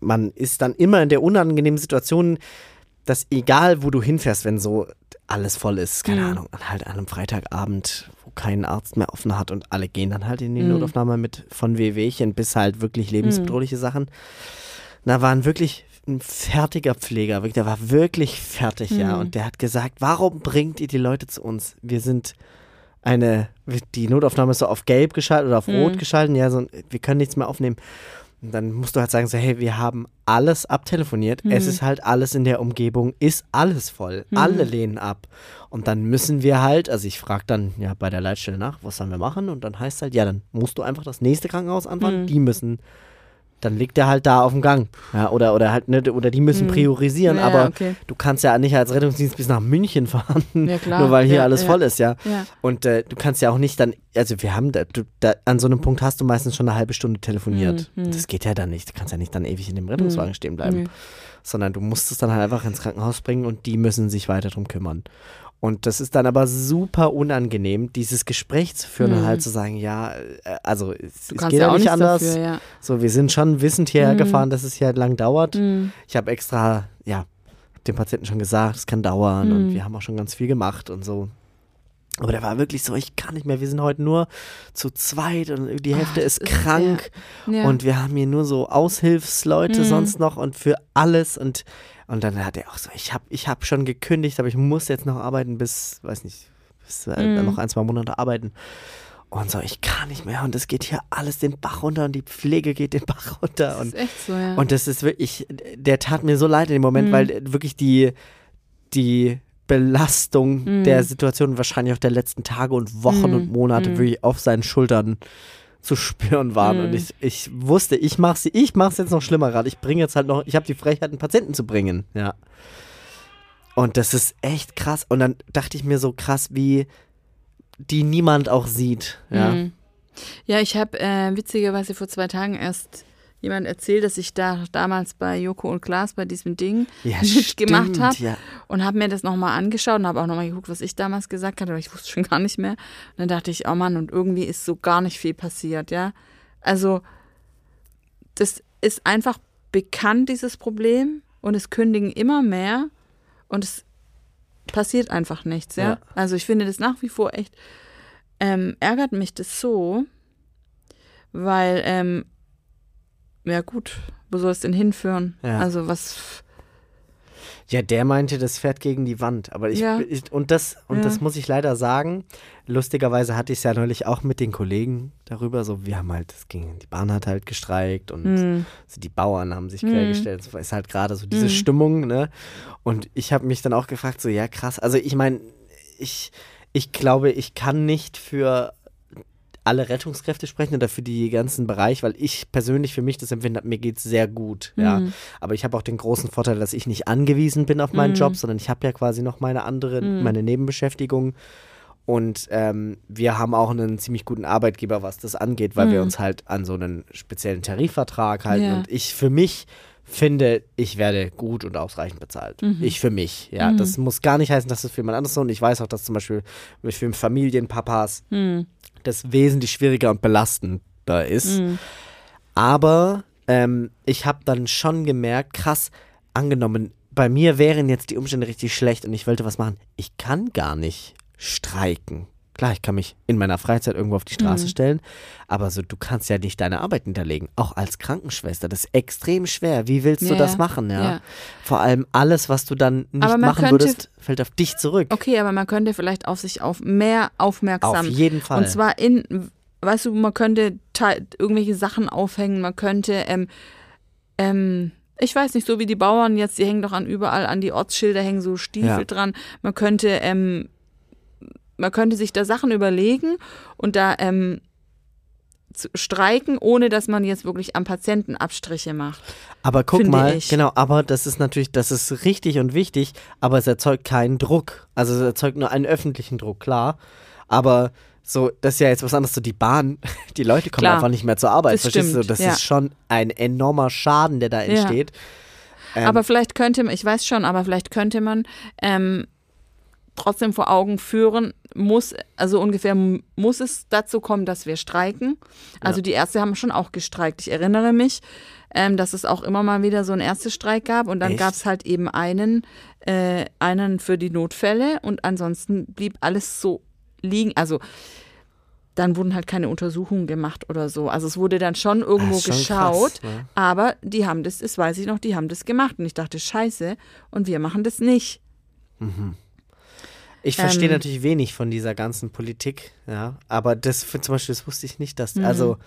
man ist dann immer in der unangenehmen Situation, dass egal wo du hinfährst, wenn so alles voll ist, keine Mhm. Ahnung, halt an einem Freitagabend, wo kein Arzt mehr offen hat und alle gehen dann halt in die Mhm. Notaufnahme mit von Wehwehchen bis halt wirklich lebensbedrohliche Sachen. Da waren wirklich ein fertiger Pfleger, wirklich, der war wirklich fertig, ja. Mhm. Und der hat gesagt, warum bringt ihr die Leute zu uns? Wir sind eine, die Notaufnahme ist so auf gelb geschaltet oder auf Mhm. rot geschalten, ja, so, wir können nichts mehr aufnehmen. Und dann musst du halt sagen, so, hey, wir haben alles abtelefoniert, es Mhm. ist halt alles in der Umgebung, ist alles voll, Mhm. alle lehnen ab. Und dann müssen wir halt, also ich frage dann ja bei der Leitstelle nach, was sollen wir machen? Und dann heißt halt, ja, dann musst du einfach das nächste Krankenhaus anfangen, Mhm. die müssen, dann liegt der halt da auf dem Gang. Ja, oder, oder halt, ne, oder die müssen Mhm. priorisieren, Ja, aber okay. du kannst ja nicht als Rettungsdienst bis nach München fahren, Ja, klar. nur weil hier alles voll ist, ja. Ja. Und äh, du kannst ja auch nicht dann, also wir haben, da, du, da, an so einem Punkt hast du meistens schon eine halbe Stunde telefoniert. Mhm, mhm. Das geht ja dann nicht. Du kannst ja nicht dann ewig in dem Rettungswagen stehen bleiben. Nee. Sondern du musst es dann halt einfach ins Krankenhaus bringen und die müssen sich weiter drum kümmern. Und das ist dann aber super unangenehm, dieses Gespräch zu führen und Mhm. halt zu sagen, ja, äh, also es, es geht ja ja auch nicht anders. dafür, ja. So, wir sind schon wissend hierher Mhm. gefahren, dass es hier halt lang dauert. Mhm. Ich habe extra, ja, dem Patienten schon gesagt, es kann dauern und Mhm. wir haben auch schon ganz viel gemacht und so. Aber der war wirklich so, ich kann nicht mehr, wir sind heute nur zu zweit und die Hälfte Ah, ist das ist- krank Ja. und wir haben hier nur so Aushilfsleute Mhm. sonst noch und für alles und und dann hat er auch so, ich habe ich hab schon gekündigt, aber ich muss jetzt noch arbeiten bis, weiß nicht, bis äh, Mhm. noch ein, zwei Monate arbeiten. Und so, ich kann nicht mehr und es geht hier alles den Bach runter und die Pflege geht den Bach runter das und ist echt so, ja. und das ist wirklich, der tat mir so leid in dem Moment, Mhm. weil wirklich die, die Belastung Mhm. der Situation wahrscheinlich auch der letzten Tage und Wochen Mhm. und Monate Mhm. wirklich auf seinen Schultern zu spüren waren. Mhm. Und ich, ich wusste, ich mach's, ich mach's jetzt noch schlimmer gerade. Ich bringe jetzt halt noch, ich habe die Frechheit, einen Patienten zu bringen. Ja. Und das ist echt krass. Und dann dachte ich mir so krass, wie die niemand auch sieht. Ja. Mhm. Ja, ich habe äh, witzigerweise vor zwei Tagen erst jemand erzählt, dass ich da damals bei Joko und Klaas bei diesem Ding Ja, mitgemacht habe Ja. und habe mir das nochmal angeschaut und habe auch nochmal geguckt, was ich damals gesagt hatte, aber ich wusste schon gar nicht mehr. Und dann dachte ich, oh Mann, und irgendwie ist so gar nicht viel passiert, ja. Also, das ist einfach bekannt, dieses Problem, und es kündigen immer mehr und es passiert einfach nichts, ja. Ja. Also ich finde das nach wie vor echt, ähm, ärgert mich das so, weil, ähm, ja gut, wo soll es denn hinführen? Ja. Also was, Ja, der meinte, das fährt gegen die Wand. Aber ich, Ja. ich und das und Ja. das muss ich leider sagen. Lustigerweise hatte ich es ja neulich auch mit den Kollegen darüber. So, wir haben halt, es ging, die Bahn hat halt gestreikt und hm, so die Bauern haben sich Mhm. quergestellt. Es ist halt gerade so diese Mhm. Stimmung, ne? Und ich habe mich dann auch gefragt, so, ja, krass. Also ich meine, ich, ich glaube, ich kann nicht für alle Rettungskräfte sprechen oder für die ganzen Bereich, weil ich persönlich für mich das empfinde, mir geht es sehr gut, ja. Mhm. Aber ich habe auch den großen Vorteil, dass ich nicht angewiesen bin auf meinen Mhm. Job, sondern ich habe ja quasi noch meine andere, Mhm. meine Nebenbeschäftigung. Und ähm, wir haben auch einen ziemlich guten Arbeitgeber, was das angeht, weil wir Mhm. uns halt an so einen speziellen Tarifvertrag halten. Ja. Und ich für mich finde, ich werde gut und ausreichend bezahlt. Mhm. Ich für mich, ja. Mhm. Das muss gar nicht heißen, dass das für jemand anderes so. Und ich weiß auch, dass zum Beispiel für Familienpapas hm, das wesentlich schwieriger und belastender ist. hm, Aber ähm, ich habe dann schon gemerkt, krass, angenommen, bei mir wären jetzt die Umstände richtig schlecht und ich wollte was machen. Ich kann gar nicht streiken. Klar, ich kann mich in meiner Freizeit irgendwo auf die Straße Mhm. stellen, aber so, du kannst ja nicht deine Arbeit hinterlegen. Auch als Krankenschwester. Das ist extrem schwer. Wie willst du Ja, das ja. machen, ja? Ja. Vor allem alles, was du dann nicht machen könnte- würdest, fällt auf dich zurück. Okay, aber man könnte vielleicht auf sich auf mehr aufmerksam. Auf jeden Fall. Und zwar in, weißt du, man könnte te- irgendwelche Sachen aufhängen, man könnte, ähm, ähm, ich weiß nicht, so wie die Bauern jetzt, die hängen doch an überall an die Ortsschilder, hängen so Stiefel Ja. dran. Man könnte, ähm, man könnte sich da Sachen überlegen und da ähm, zu streiken, ohne dass man jetzt wirklich am Patienten Abstriche macht. Aber guck mal, ich. genau, aber das ist natürlich, das ist richtig und wichtig, aber es erzeugt keinen Druck. Also es erzeugt nur einen öffentlichen Druck, klar. Aber so, das ist ja jetzt was anderes, so die Bahn, die Leute kommen Klar. einfach nicht mehr zur Arbeit, Das verstehst du? stimmt, Das ja. ist schon ein enormer Schaden, der da entsteht. Ähm, aber vielleicht könnte man, ich weiß schon, aber vielleicht könnte man ähm, trotzdem vor Augen führen, muss, also ungefähr muss es dazu kommen, dass wir streiken. Also Ja. die Ärzte haben schon auch gestreikt. Ich erinnere mich, ähm, dass es auch immer mal wieder so einen Ärztestreik gab und dann gab es halt eben einen, äh, einen für die Notfälle und ansonsten blieb alles so liegen. Also dann wurden halt keine Untersuchungen gemacht oder so. Also es wurde dann schon irgendwo schon geschaut, krass, ne? aber die haben das, das weiß ich noch, die haben das gemacht. Und ich dachte, scheiße, und wir machen das nicht. Ich verstehe Ähm, natürlich wenig von dieser ganzen Politik, ja. Aber das für, zum Beispiel, das wusste ich nicht, dass. Also,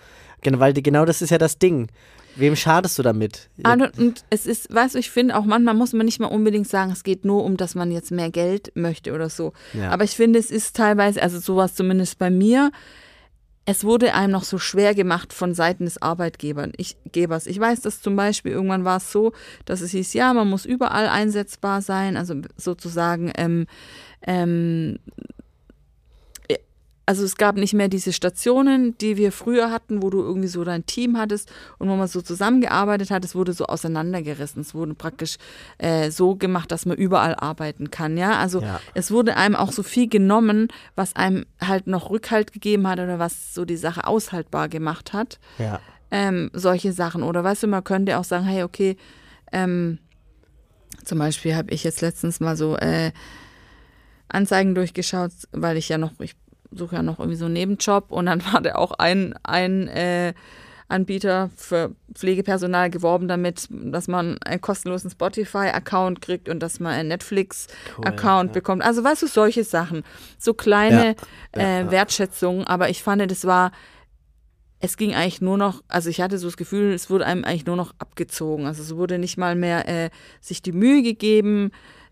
genau, weil die, genau das ist ja das Ding. Wem schadest du damit? Ah, Und, und es ist, weißt du, ich finde auch manchmal muss man nicht mal unbedingt sagen, es geht nur um, dass man jetzt mehr Geld möchte oder so. Ja. Aber ich finde, es ist teilweise, also sowas zumindest bei mir, es wurde einem noch so schwer gemacht von Seiten des Arbeitgebers. Ich, Gebers. ich weiß, dass zum Beispiel irgendwann war es so, dass es hieß, ja, man muss überall einsetzbar sein, also sozusagen, ähm, ähm, äh, also es gab nicht mehr diese Stationen, die wir früher hatten, wo du irgendwie so dein Team hattest und wo man so zusammengearbeitet hat. Es wurde so auseinandergerissen. Es wurde praktisch äh, so gemacht, dass man überall arbeiten kann. Ja, also Ja. es wurde einem auch so viel genommen, was einem halt noch Rückhalt gegeben hat oder was so die Sache aushaltbar gemacht hat ja. ähm, solche Sachen. Oder weißt du, man könnte auch sagen, hey, okay, ähm, zum Beispiel habe ich jetzt letztens mal so äh, Anzeigen durchgeschaut, weil ich ja noch, ich suche ja noch irgendwie so einen Nebenjob und dann war da auch ein, ein äh, Anbieter für Pflegepersonal geworben damit, dass man einen kostenlosen Spotify-Account kriegt und dass man einen Netflix-Account Cool, ja. bekommt. Also weißt du, solche Sachen. So kleine Ja, äh, ja. Wertschätzungen, aber ich fand, das war es ging eigentlich nur noch, also ich hatte so das Gefühl, es wurde einem eigentlich nur noch abgezogen. Also es wurde nicht mal mehr äh, sich die Mühe gegeben,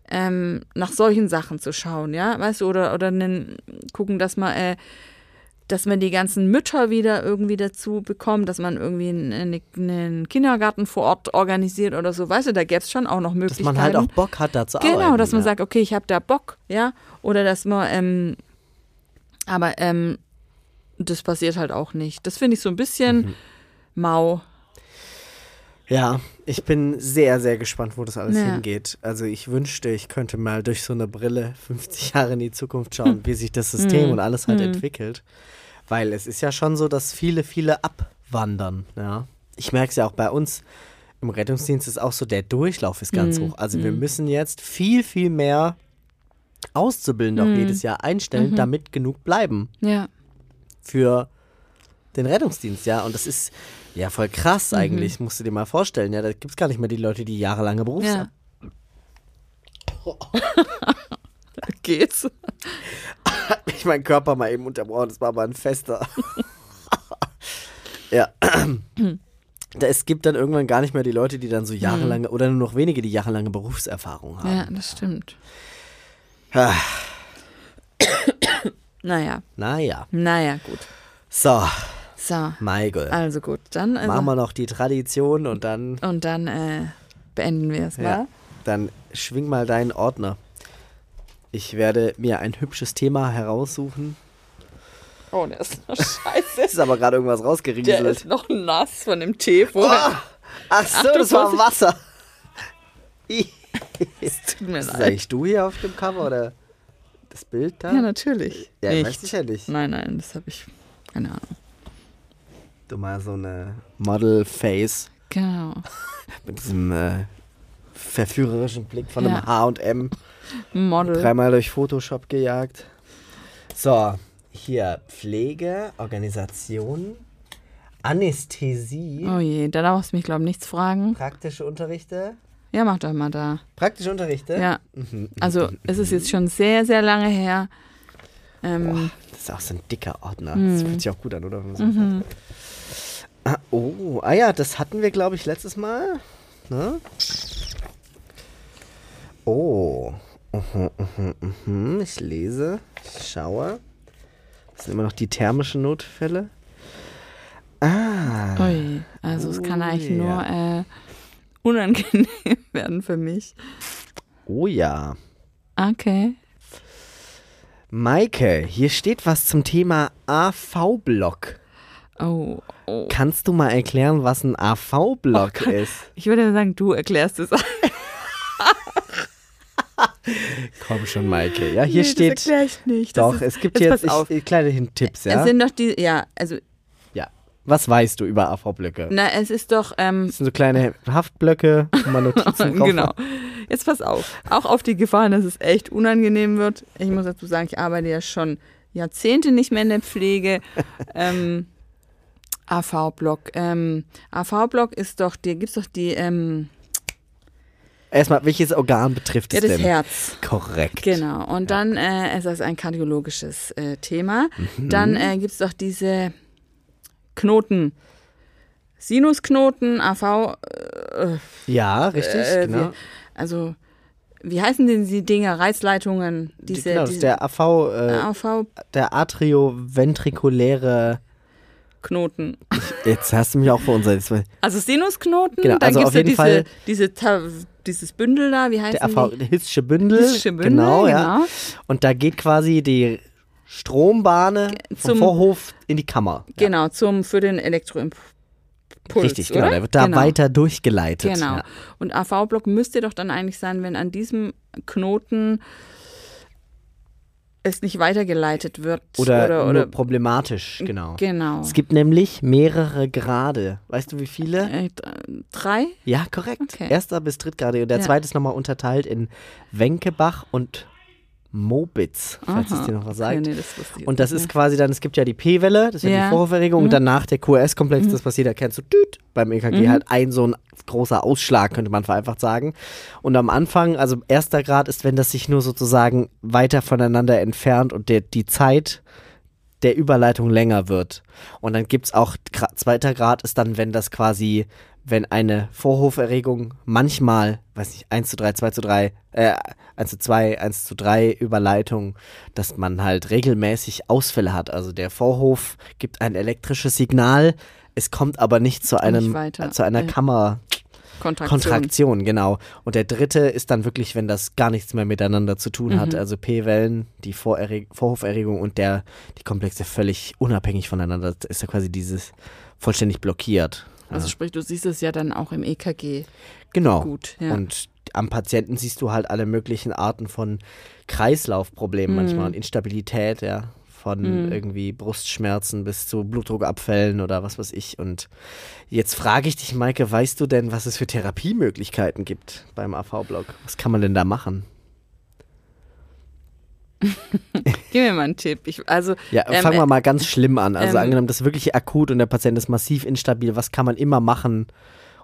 ähm, nach solchen Sachen zu schauen, ja, weißt du, oder, oder einen, gucken, dass man äh, dass man die ganzen Mütter wieder irgendwie dazu bekommt, dass man irgendwie einen, einen Kindergarten vor Ort organisiert oder so. Weißt du, da gäbe es schon auch noch Dass Möglichkeiten. man halt auch Bock hat, da zu arbeiten. Genau, dass man ja. sagt, okay, ich habe da Bock, ja. Oder dass man, ähm, aber ähm, das passiert halt auch nicht. Das finde ich so ein bisschen Mhm. mau. Ja, ich bin sehr, sehr gespannt, wo das alles Ja. hingeht. Also ich wünschte, ich könnte mal durch so eine Brille 50 Jahre in die Zukunft schauen, wie sich das System Hm. und alles halt Hm. entwickelt. Weil es ist ja schon so, dass viele, viele abwandern. Ja. Ich merke es ja auch bei uns im Rettungsdienst ist auch so, der Durchlauf ist ganz Hm. hoch. Also wir müssen jetzt viel, viel mehr Auszubildende auch Hm. jedes Jahr einstellen, Mhm. damit genug bleiben Ja. für den Rettungsdienst, ja. Und das ist ja voll krass Mhm. eigentlich, musst du dir mal vorstellen. Ja, da gibt es gar nicht mehr die Leute, die jahrelange Berufs Ja. Geht's? Ich meinen Körper mal eben unterbrochen, das war aber ein fester. ja. Da, es gibt dann irgendwann gar nicht mehr die Leute, die dann so jahrelange, oder nur noch wenige, die jahrelange Berufserfahrung haben. Ja, das stimmt. Ah, Naja, naja. naja, gut. So, So, Michael. also gut. Dann, also, Machen wir noch die Tradition und dann, und dann äh, beenden wir es, Ja. wa? dann schwing mal deinen Ordner. Ich werde mir ein hübsches Thema heraussuchen. Oh, der ist noch scheiße. Es ist aber gerade irgendwas Der rausgerieselt. ist noch nass von dem Tee vorher. Ach so, Ach du das war. Wasser. Tut mir leid. eigentlich du hier auf dem Cover oder das Bild da? Ja, natürlich. Ja, Nicht. weiß sicher nicht. Nein, nein, das habe ich. Keine Ahnung. Du mal so eine Model-Face Genau. mit diesem äh, verführerischen Blick von Ja. einem H&M. Model. Dreimal durch Photoshop gejagt. So, hier Pflege, Organisation, Anästhesie, Oh je, da darfst du mich, glaube ich, nichts fragen. praktische Unterrichte. Ja, mach doch mal da. Praktische Unterrichte? Ja, Mhm. also es ist jetzt schon sehr, sehr lange her. Ähm, Boah, das ist auch so ein dicker Ordner. Mhm. Das fühlt sich auch gut an, oder? So sagt. Ah, oh, ah ja, das hatten wir, glaube ich, letztes Mal. Ne? Oh. Mhm, mhm, mhm. Ich lese, ich schaue. Das sind immer noch die thermischen Notfälle. Ah. ui, also es kann Oh, eigentlich nur äh, unangenehm werden für mich. Oh ja. Okay. Maike, hier steht was zum Thema AV-Block. Oh, oh. Kannst du mal erklären, was ein AV-Block Oh, ist? Ich würde sagen, du erklärst es. Komm schon, Maike. Ja, hier Nee, steht. Das erkläre ich nicht. Doch, ist, es gibt jetzt jetzt ich, kleine Tipps, ja? Es sind doch die, ja, also. Was weißt du über AV-Blöcke? na, es ist doch, ähm, Das sind so kleine Haftblöcke, wo man Notizen drauf genau. Jetzt pass auf. Auch auf die Gefahr, dass es echt unangenehm wird. Ich muss dazu sagen, ich arbeite ja schon Jahrzehnte nicht mehr in der Pflege. ähm, AV-Block. Ähm, AV-Block ist doch, dir gibt's doch die, ähm, Erstmal, welches Organ betrifft ja, es das denn? Herz. Korrekt. Genau. Und dann äh, ist das ein kardiologisches äh, Thema. Mhm. Dann äh, gibt es doch diese Knoten. Sinusknoten, AV, äh, Ja, richtig, äh, genau. wir, also wie heißen denn die Dinger? Reizleitungen? Diese, genau, das ist diese der AV, äh, AV-Knoten. der atrioventrikuläre. Jetzt hast du mich auch verunsichert. Das Also Sinusknoten, Genau, dann also gibt es ja diese, Fall- diese dieses Bündel da, wie heißt Der AV, Hissche Bündel. Hissche Bündel, genau, ja. genau. Und da geht quasi die Strombahne vom zum- Vorhof in die Kammer. Ja. Genau, zum, für den Elektroimpuls. Richtig, genau. oder? Der wird da Genau. weiter durchgeleitet. Genau. Ja. Und AV-Block müsste doch dann eigentlich sein, wenn an diesem Knoten es nicht weitergeleitet wird. Oder, oder, oder problematisch, genau. Genau. Es gibt nämlich mehrere Grade. Weißt du, wie viele? Äh, drei? Ja, korrekt. Okay. Erster bis drittgrade. Und der Ja. zweite ist nochmal unterteilt in Wenkebach und Mobitz, falls es Aha. dir noch was Okay, sagt. nee, das Und das nicht ist quasi dann, es gibt ja die P-Welle, das ist ja, die Vorhoferregung, und Mhm. danach der QRS-Komplex, das was jeder kennt, so düt, beim EKG Mhm. halt ein so ein großer Ausschlag, könnte man vereinfacht sagen. Und am Anfang, also erster Grad ist, wenn das sich nur sozusagen weiter voneinander entfernt und der, die Zeit der Überleitung länger wird. Und dann gibt es auch, zweiter Grad ist dann, wenn das quasi wenn eine Vorhoferregung manchmal, weiß nicht, 1 zu 3, 2 zu 3, äh, 1 zu 2, 1 zu 3 Überleitung, dass man halt regelmäßig Ausfälle hat. Also der Vorhof gibt ein elektrisches Signal, es kommt aber nicht zu einem, Nicht äh, zu einer Ja. Kammer, Kontraktion. Kontraktion, genau. Und der dritte ist dann wirklich, wenn das gar nichts mehr miteinander zu tun hat. Mhm. Also P-Wellen, die Vorerreg Vorhoferregung und der, die Komplexe völlig unabhängig voneinander. Das ist ja quasi dieses vollständig blockiert. Also ja. sprich, du siehst es ja dann auch im EKG Genau. gut. Ja. Und am Patienten siehst du halt alle möglichen Arten von Kreislaufproblemen Mhm. manchmal und Instabilität, ja. Von Mhm. irgendwie Brustschmerzen bis zu Blutdruckabfällen oder was weiß ich. Und jetzt frage ich dich, Maike, weißt du denn, was es für Therapiemöglichkeiten gibt beim AV-Block? Was kann man denn da machen? Gib mir mal einen Tipp. Ich, also, Ja, Ähm, fangen wir äh, mal ganz schlimm an. Also ähm, angenommen, das ist wirklich akut und der Patient ist massiv instabil. Was kann man immer machen,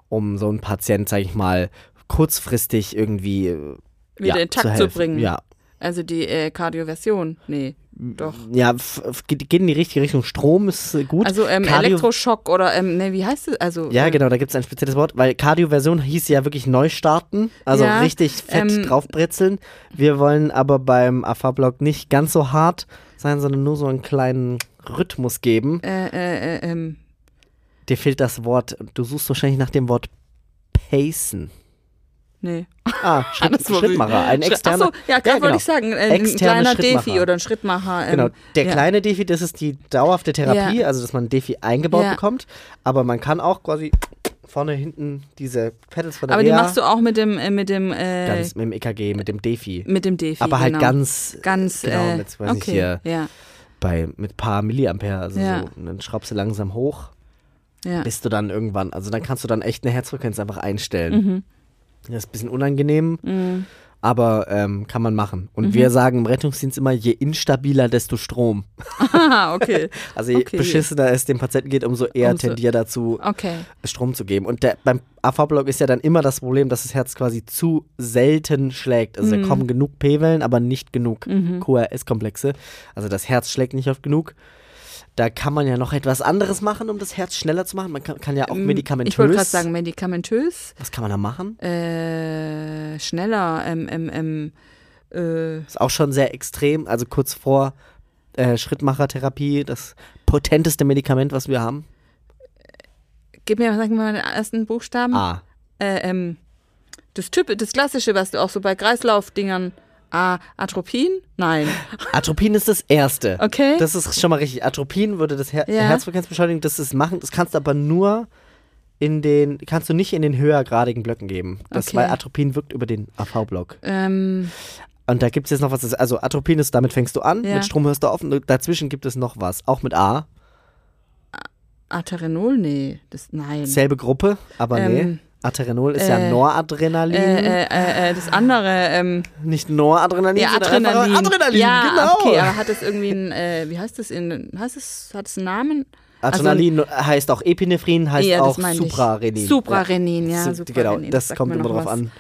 um so einen Patient, sage ich mal, kurzfristig irgendwie äh, wieder ja, in Takt zu, helfen? bringen. Ja, Also die äh, Kardioversion. Nee, doch. ja, geht, in die richtige Richtung. Strom ist äh, gut. Also ähm, Cardio- Elektroschock oder, ähm, nee, wie heißt es? Also, ja, äh, genau, da gibt es ein spezielles Wort, weil Kardioversion hieß ja wirklich neu starten, also Ja, richtig fett ähm, draufbritzeln. Wir wollen aber beim AV-Block nicht ganz so hart sein, sondern nur so einen kleinen Rhythmus geben. Äh, äh, äh, ähm, Dir fehlt das Wort, du suchst wahrscheinlich nach dem Wort pacen. Nee. Ah, Schritt, Schrittmacher, ein externer. Achso, ja, gerade genau. wollte ich sagen, ein Externe kleiner. Defi oder ein Schrittmacher. Ähm, Genau, der ja. kleine Defi, das ist die dauerhafte Therapie, also dass man ein Defi eingebaut Ja. bekommt. Aber man kann auch quasi vorne, hinten diese Pedals von der Aber die Reha, machst du auch mit dem, äh, mit dem, äh, ganz mit dem EKG, mit dem Defi. mit dem Defi. aber halt genau. ganz, ganz, genau, äh, mit, weiß ich okay, hier, ja, bei, mit paar Milliampere, also Ja. so, und dann schraubst du langsam hoch, ja. bis du dann irgendwann, also dann kannst du dann echt eine Herzfrequenz einfach einstellen. Mhm. Das ist ein bisschen unangenehm, Mhm. aber ähm, kann man machen. Und wir sagen im Rettungsdienst immer, je instabiler, desto Strom. Ah, okay. Also je Okay. beschissener es dem Patienten geht, umso eher Umso- tendiert dazu, Okay. Strom zu geben. Und der, beim AV-Block ist ja dann immer das Problem, dass das Herz quasi zu selten schlägt. Also da Mhm. kommen genug P-Wellen, aber nicht genug Mhm. QRS-Komplexe. Also das Herz schlägt nicht oft genug. Da kann man ja noch etwas anderes machen, um das Herz schneller zu machen. Man kann, kann ja auch Ähm, medikamentös. Ich wollte gerade sagen, medikamentös, was kann man da machen? äh, schneller, ähm, ähm, ähm, äh, Ist auch schon sehr extrem. Also kurz vor äh, Schrittmachertherapie, das potenteste Medikament, was wir haben. gib mir, sag mir mal den ersten Buchstaben. A. Äh, ähm, das Typ, das Klassische, was du auch so bei Kreislaufdingern, ah, Atropin? Nein. Atropin ist das erste. Okay. Das ist schon mal richtig. Atropin würde das Her Ja. Herzfrequenz beschleunigen, das ist machen. Das kannst du aber nur in den, kannst du nicht in den höhergradigen Blöcken geben. Das, Okay. weil Atropin wirkt über den AV-Block. ähm, Und da gibt es jetzt noch was. Also Atropin ist, damit fängst du an, Ja. mit Strom hörst du auf und dazwischen gibt es noch was. Auch mit A. Aterenol? Nee, das, nein. Selbe Gruppe, aber nee. Aterenol ist ja äh, Noradrenalin. äh, äh, äh, äh, das andere, ähm, nicht Noradrenalin, ja, sondern einfach Adrenalin. Adrenalin, ja, genau. okay, aber hat es irgendwie ein, äh, wie heißt das in, heißt es, hat es einen Namen? Adrenalin heißt auch Epinephrin, heißt Ja, auch. Suprarenin. Suprarenin, ja, Suprarenin, Genau, das kommt immer drauf was. an.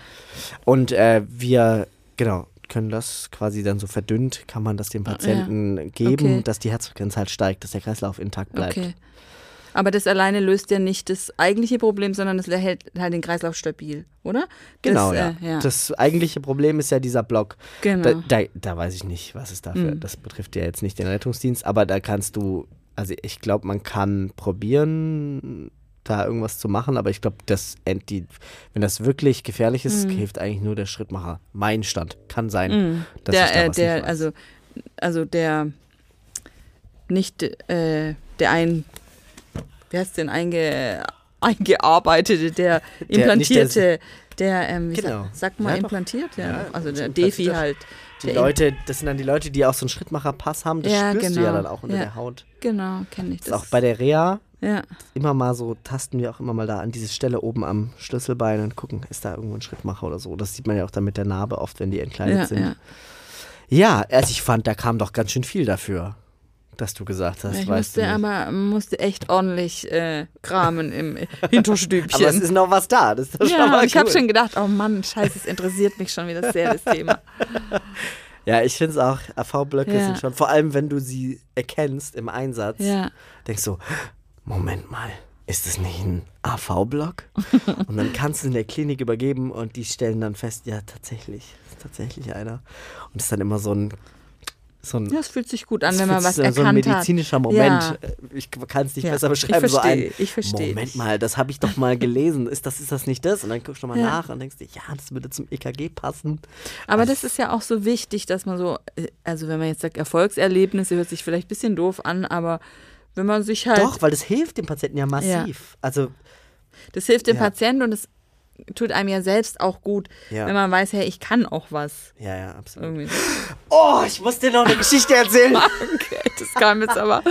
Und wir, genau, können das quasi dann so verdünnt, kann man das dem Patienten geben, Okay. dass die Herzfrequenz halt steigt, dass der Kreislauf intakt bleibt. Okay. Aber das alleine löst ja nicht das eigentliche Problem, sondern es hält halt den Kreislauf stabil, oder? Genau, das, ja. Äh, ja. Das eigentliche Problem ist ja dieser Block. genau. Da, da, da weiß ich nicht, was es dafür. Mhm. Das betrifft ja jetzt nicht den Rettungsdienst, aber da kannst du, also ich glaube, man kann probieren, da irgendwas zu machen, aber ich glaube, das die, wenn das wirklich gefährlich ist, Mhm. hilft eigentlich nur der Schrittmacher. Mein Stand. Kann sein. Mm. dass ich da der, äh, was der, nicht weiß. also, also der nicht äh, der ein, wie heißt denn, einge, eingearbeitete, der implantierte, der, ähm, wie Genau. sa- sagt man Ja, implantiert? Ja, Ja, also der. Defi halt. Die der Leute, das sind dann die Leute, die auch so einen Schrittmacherpass haben, das Ja, spürst du ja genau. dann auch unter Ja. der Haut. Genau, kenne ich Das das. ist auch bei der Reha ja. immer mal so, tasten wir auch immer mal da an diese Stelle oben am Schlüsselbein und gucken, ist da irgendwo ein Schrittmacher oder so. Das sieht man ja auch dann mit der Narbe oft, wenn die entkleidet Ja, sind. ja. Ja, also ich fand, da kam doch ganz schön viel dafür, dass du gesagt hast, ich weißt musste du nicht. aber musste echt ordentlich äh, kramen im Hinterstübchen. Aber es ist noch was da, das ist doch schon ja, mal ich habe schon gedacht, oh Mann, scheiße, es interessiert mich schon wieder sehr, das Thema. Ja, ich finde es auch, AV-Blöcke Ja. sind schon, vor allem wenn du sie erkennst im Einsatz, Ja, denkst du, Moment mal, ist das nicht ein AV-Block? und dann kannst du in der Klinik übergeben und die stellen dann fest, ja, tatsächlich, ist tatsächlich einer. Und das ist dann immer so ein so ein, Ja, es fühlt sich gut an, wenn man was erkannt so ein hat. medizinischer Moment. Ja. Ich kann es nicht Ja, besser ich beschreiben. so ein, verstehe, ich verstehe Moment mal, das habe ich doch mal gelesen. Ist das, ist das nicht das? Und dann guckst du mal Ja. nach und denkst dir, ja, das würde zum EKG passen. Aber das ist ja auch so wichtig, dass man so, äh, also wenn man jetzt sagt Erfolgserlebnisse, hört sich vielleicht ein bisschen doof an, aber wenn man sich halt, Doch, weil das hilft dem Patienten ja massiv. Also, das hilft dem. Patienten und es tut einem ja selbst auch gut, Ja. wenn man weiß, hey, ich kann auch was. ja, ja, absolut. Irgendwie. Oh, ich muss dir noch eine Geschichte erzählen. Okay, das kam jetzt aber,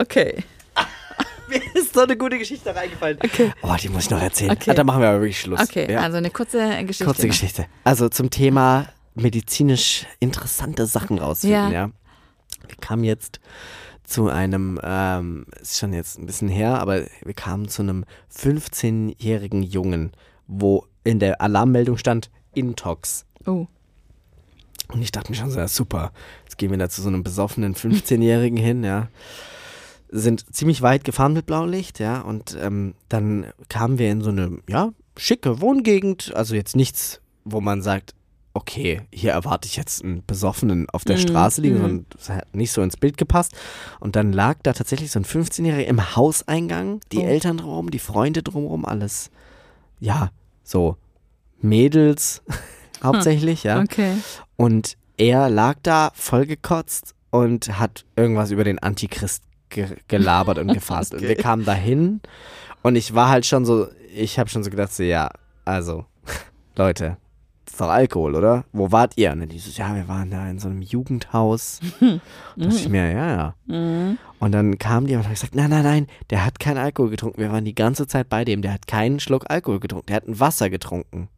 okay. Mir ist so eine gute Geschichte reingefallen. Okay. Oh, die muss ich noch erzählen. Okay. Ah, dann machen wir aber wirklich Schluss. Okay, ja. also eine kurze Geschichte. Kurze noch. Geschichte. Also zum Thema medizinisch interessante Sachen rausfinden, ja. Ja. Wir kamen jetzt zu einem, ähm, ist schon jetzt ein bisschen her, aber wir kamen zu einem 15-jährigen Jungen, wo in der Alarmmeldung stand Intox. Oh, Und ich dachte mir schon so, ja, super, jetzt gehen wir da zu so einem besoffenen 15-Jährigen hin, ja. Sind ziemlich weit gefahren mit Blaulicht, ja, und ähm, dann kamen wir in so eine, ja, schicke Wohngegend, also jetzt nichts, wo man sagt, okay, hier erwarte ich jetzt einen Besoffenen auf der Mhm, Straße liegen, mhm. sondern das hat nicht so ins Bild gepasst. Und dann lag da tatsächlich so ein 15-Jähriger im Hauseingang, die Oh. Eltern drumherum, die Freunde drumherum, alles, ja, so Mädels hauptsächlich, ja. okay. Und er lag da vollgekotzt und hat irgendwas über den Antichrist ge gelabert und gefasst. Und wir Okay. kamen dahin und ich war halt schon so, ich habe schon so gedacht, so, ja, also, Leute, ist doch Alkohol, oder? Wo wart ihr? Und dann dieses, ja, wir waren da in so einem Jugendhaus. Da dachte ich mir, ja, ja. Mhm. Und dann kam die und hat gesagt, nein, nein, nein, der hat keinen Alkohol getrunken. Wir waren die ganze Zeit bei dem. Der hat keinen Schluck Alkohol getrunken. Der hat ein Wasser getrunken.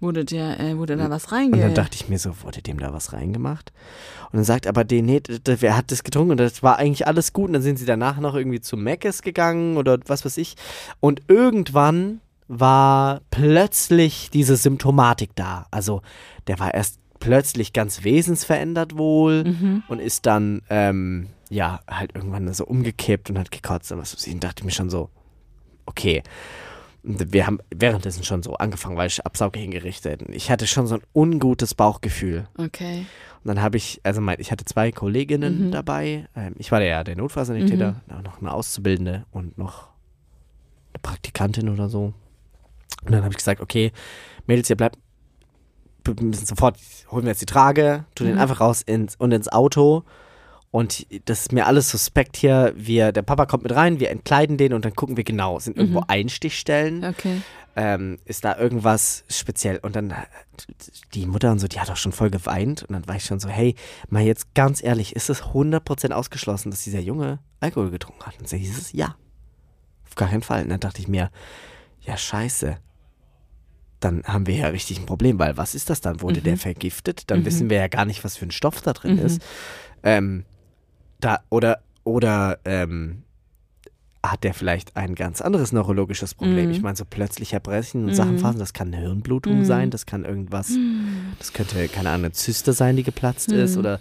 Wurde, der, äh, wurde da was Und reinge... dann dachte ich mir so, wurde dem da was reingemacht? Und dann sagt aber den, nee, wer hat das getrunken? Und das war eigentlich alles gut. Und dann sind sie danach noch irgendwie zu Meckes gegangen oder was weiß ich. Und irgendwann war plötzlich diese Symptomatik da. Also der war erst plötzlich ganz wesensverändert wohl Mhm. und ist dann, ähm, ja, halt irgendwann so umgekippt und hat gekotzt und was weiß ich. Und dachte mir schon so, okay. Und wir haben währenddessen schon so angefangen, weil ich Absauge hingerichtet. Und Ich hatte schon so ein ungutes Bauchgefühl. Okay. Und dann habe ich, also mein, ich hatte zwei Kolleginnen Mhm. dabei. Ähm, ich war ja der Notfallsanitäter, dann noch eine Auszubildende und noch eine Praktikantin oder so. Und dann habe ich gesagt, okay, Mädels, ihr bleibt, wir müssen sofort, holen wir jetzt die Trage, tun den Mhm. einfach raus ins, und ins Auto. Und das ist mir alles suspekt hier. Wir, der Papa kommt mit rein, wir entkleiden den und dann gucken wir genau. Sind irgendwo Mhm. Einstichstellen? Okay. ähm, ist da irgendwas speziell? Und dann die Mutter und so, die hat auch schon voll geweint. Und dann war ich schon so, hey, mal jetzt ganz ehrlich, ist es 100% ausgeschlossen, dass dieser Junge Alkohol getrunken hat? Und sie hieß es, ja. Auf gar keinen Fall. Und dann dachte ich mir, ja, scheiße. Dann haben wir ja richtig ein Problem, weil was ist das dann? Wurde Mhm. der vergiftet? Dann Mhm. wissen wir ja gar nicht, was für ein Stoff da drin Mhm. ist. Ähm, da, oder, oder, ähm, hat der vielleicht ein ganz anderes neurologisches Problem. Mhm. Ich meine, so plötzlich Erbrechen und Mhm. Sachenphasen, das kann eine Hirnblutung Mhm. sein, das kann irgendwas, das könnte, keine Ahnung, eine Zyste sein, die geplatzt Mhm. ist oder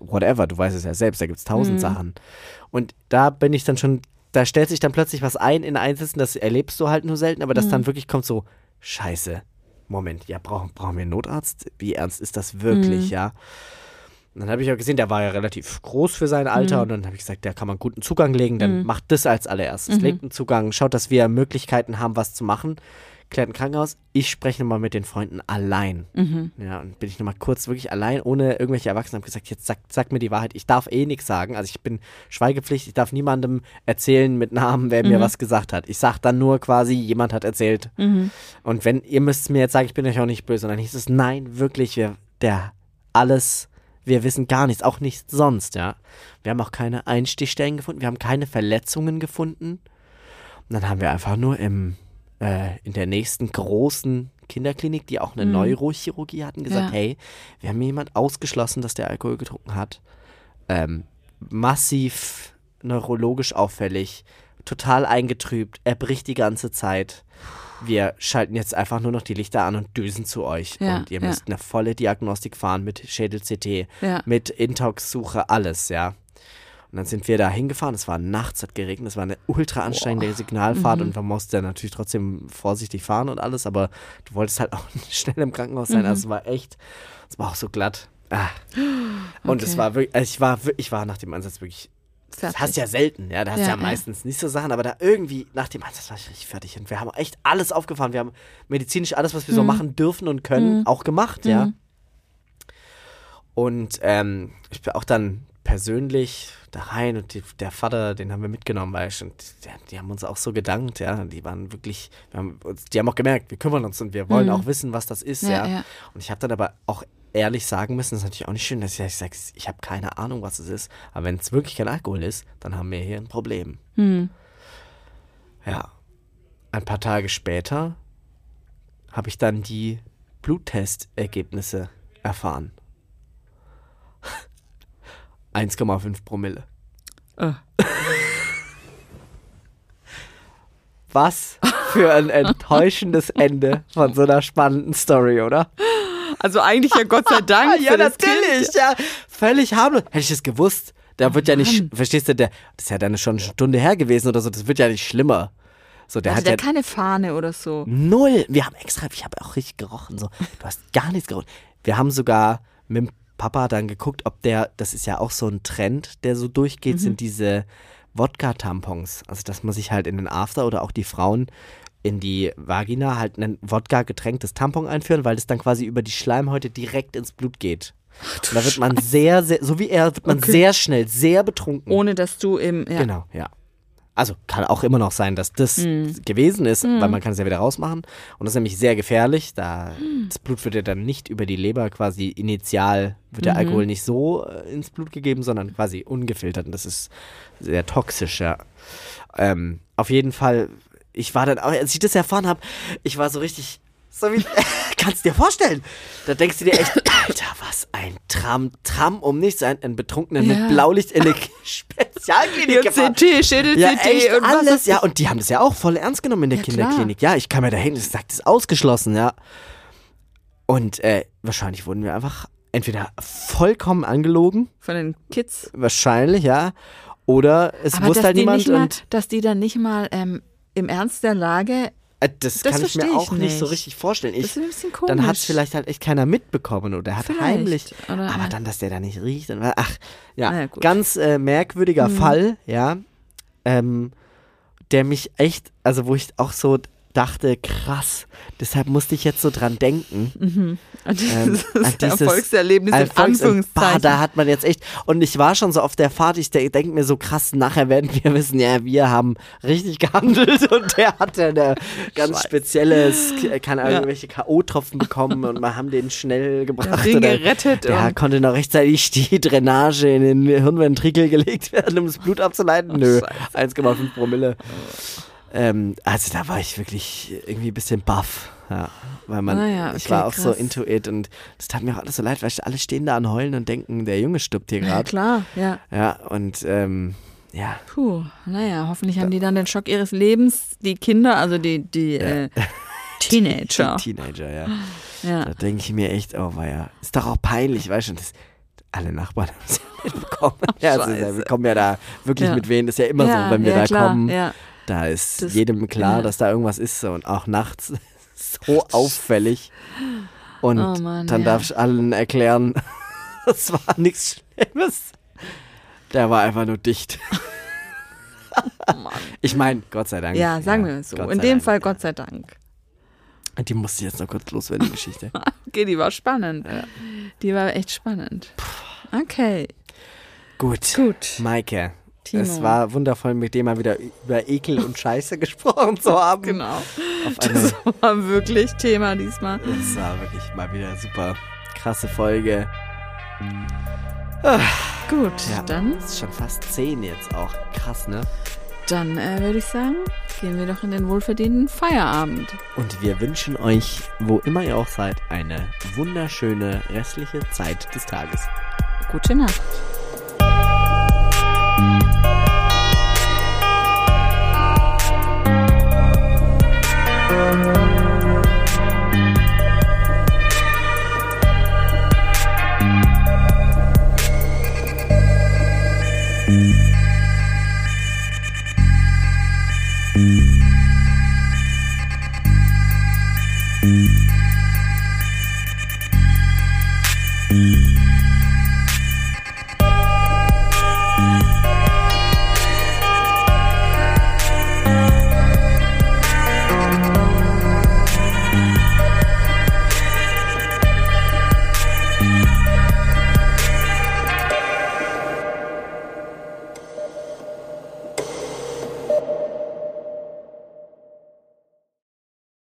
whatever, du weißt es ja selbst, da gibt es tausend Mhm. Sachen. Und da bin ich dann schon, da stellt sich dann plötzlich was ein in Einsätzen, das erlebst du halt nur selten, aber das Mhm. dann wirklich kommt so, scheiße, Moment, ja, brauchen, brauchen wir einen Notarzt? Wie ernst ist das wirklich, Mhm. ja? Und dann habe ich auch gesehen, der war ja relativ groß für sein Alter Mhm. und dann habe ich gesagt, da kann man guten Zugang legen, dann Mhm. macht das als allererstes. Mhm. Legt einen Zugang, schaut, dass wir Möglichkeiten haben, was zu machen. Klärt ein Krankenhaus. Ich spreche nochmal mit den Freunden allein. Mhm. Ja, und bin ich nochmal kurz wirklich allein, ohne irgendwelche Erwachsenen, habe gesagt, jetzt sag, sag mir die Wahrheit. Ich darf eh nichts sagen. Also ich bin Schweigepflicht, ich darf niemandem erzählen mit Namen, wer mir Mhm. was gesagt hat. Ich sag dann nur quasi, jemand hat erzählt. Mhm. Und wenn, ihr müsst mir jetzt sagen, ich bin euch auch nicht böse. Und dann hieß es, nein, wirklich, wir, der, alles, wir wissen gar nichts, auch nichts sonst, ja. Wir haben auch keine Einstichstellen gefunden, wir haben keine Verletzungen gefunden. Und dann haben wir einfach nur im, äh, in der nächsten großen Kinderklinik, die auch eine Mhm. Neurochirurgie hatten, gesagt, Ja. hey, wir haben jemand ausgeschlossen, dass der Alkohol getrunken hat. Ähm, massiv neurologisch auffällig, total eingetrübt, er bricht die ganze Zeit. Wir schalten jetzt einfach nur noch die Lichter an und düsen zu euch. Ja, und ihr ja. müsst eine volle Diagnostik fahren mit Schädel-CT, Ja. mit Intox-Suche, alles, ja. Und dann sind wir da hingefahren. Es war nachts, hat geregnet. Es war eine ultra anstrengende Signalfahrt Mhm. und man musste natürlich trotzdem vorsichtig fahren und alles. Aber du wolltest halt auch schnell im Krankenhaus sein. Mhm. Also es war echt, es war auch so glatt. Ah. Und es war wirklich, also ich war, ich war nach dem Einsatz wirklich das Fertig. hast du ja selten, ja. Da hast du Ja, ja, ja. meistens nicht so Sachen, aber da irgendwie nach dem Einsatz war ich richtig fertig. Und wir haben echt alles aufgefahren. Wir haben medizinisch alles, was wir so machen dürfen und können, auch gemacht, ja. Mhm. Und ähm, ich bin auch dann persönlich da rein und die, der Vater, den haben wir mitgenommen, weißt du, und die, die haben uns auch so gedankt, ja. Die waren wirklich, wir haben die haben auch gemerkt, wir kümmern uns und wir wollen auch wissen, was das ist, Ja, ja. ja. Und ich habe dann aber auch ehrlich sagen müssen, das ist natürlich auch nicht schön, dass ich sage, ich habe keine Ahnung, was es ist. Aber wenn es wirklich kein Alkohol ist, dann haben wir hier ein Problem. Hm. Ja. Ein paar Tage später habe ich dann die Bluttestergebnisse erfahren. 1,5 Promille. Äh. Was für ein enttäuschendes Ende von so einer spannenden Story, oder? Also eigentlich ja Gott sei Dank. ja, natürlich, Kind. ja. Völlig harmlos. Hätte ich das gewusst, da wird ja nicht, verstehst du, der, das ist ja dann schon eine Stunde her gewesen oder so, das wird ja nicht schlimmer. So, der Hatte hat der ja keine Fahne oder so. null. Wir haben extra, ich habe auch richtig gerochen, so. Du hast gar nichts gerochen. Wir haben sogar mit dem Papa dann geguckt, ob der, das ist ja auch so ein Trend, der so durchgeht, sind diese Wodka-Tampons. Also, dass man sich halt in den After oder auch die Frauen in die Vagina halt ein Wodka-getränktes Tampon einführen, weil das dann quasi über die Schleimhäute direkt ins Blut geht. Und da wird man sehr, sehr, so wie er, wird man Okay. sehr schnell, sehr betrunken. Ohne dass du im. Ja. Genau, ja. Also kann auch immer noch sein, dass das Hm. gewesen ist, weil man kann es ja wieder rausmachen. Und das ist nämlich sehr gefährlich, da Hm. das Blut wird ja dann nicht über die Leber quasi initial, wird Mhm. der Alkohol nicht so äh, ins Blut gegeben, sondern quasi ungefiltert. Und das ist sehr toxisch, ja. Ähm, auf jeden Fall, ich war dann auch, als ich das erfahren habe, ich war so richtig, so wie, kannst du dir vorstellen? Da denkst du dir echt, Alter, was ein Tram, Tram um nichts, ein, ein Betrunkenen Ja. mit Blaulicht in eine Spezialklinik gefahren. CT, Schädel-CT Ja, echt und was alles. weiß Ja, und die haben das ja auch voll ernst genommen in der Ja, Kinderklinik. Ja, ich kam ja dahin, das sagt, das ist ausgeschlossen, ja. Und äh, wahrscheinlich wurden wir einfach entweder vollkommen angelogen, Von den Kids. wahrscheinlich, ja, oder es Aber wusste halt niemand nicht mal, und dass die dann nicht mal ähm, im Ernst der Lage. Äh, das, Das kann ich mir versteh ich auch nicht so richtig vorstellen. Das Ich, ist ein bisschen komisch. dann hat es vielleicht halt echt keiner mitbekommen oder hat Vielleicht, heimlich. oder- aber dann, dass der da nicht riecht. Und, ach, ja, ja, ganz äh, merkwürdiger Mhm. Fall, ja. Ähm, der mich echt, also wo ich auch so dachte, krass, deshalb musste ich jetzt so dran denken. An dieses, Ähm, an dieses Erfolgserlebnis in Erfolgs- Bah, Anführungszeichen. da hat man jetzt echt, und ich war schon so auf der Fahrt, ich de denke mir so krass, nachher werden wir wissen, ja, wir haben richtig gehandelt und der hatte eine ganz Scheiße. spezielles, kann Ja. irgendwelche K.O.-Tropfen bekommen und wir haben den schnell gebracht. den gerettet Der konnte noch rechtzeitig die Drainage in den Hirnventrikel gelegt werden, um das Blut abzuleiten. Nö, 1,5 Promille. Ähm, also da war ich wirklich irgendwie ein bisschen baff. Ja, weil man, Ah ja, ich okay, war auch so krass. into it und das tat mir auch alles so leid, weil alle stehen da an heulen und denken, der Junge stirbt hier Ja, gerade. klar, ja. Ja, und ähm, ja, Puh, naja, hoffentlich haben die dann den Schock ihres Lebens, die Kinder, also die, die äh, Teenager. Teenager, ja. Ja. Da denke ich mir echt, oh weia, ist doch auch peinlich, weißt du, das, alle Nachbarn haben es ja mitbekommen. Ja, also, wir kommen ja da wirklich Ja. mit wen, das ist ja immer ja, so, wenn wir ja, da kommen, Ja. Da ist Das- jedem klar, ja. dass da irgendwas ist so, und auch nachts so auffällig. Und Oh Mann, dann ja. darf ich allen erklären, das war nichts Schlimmes. Der war einfach nur dicht. ich meine, Gott sei Dank. Oh ja, sagen wir es so. Gott In dem Dank. Fall Gott sei Dank. Die musste jetzt noch kurz loswerden, die Geschichte. Okay, die war spannend. Die war echt spannend. Okay, Gut. gut. Maike, Timo. es war wundervoll, mit dir mal wieder über Ekel und Scheiße gesprochen zu haben. Genau. Das war wirklich Thema diesmal. das war wirklich mal wieder super krasse Folge. Gut, Ja. dann, ist schon fast zehn jetzt auch. Krass, ne? dann äh, würde ich sagen, gehen wir doch in den wohlverdienten Feierabend. Und wir wünschen euch, wo immer ihr auch seid, eine wunderschöne restliche Zeit des Tages. Gute Nacht. Mm-hmm.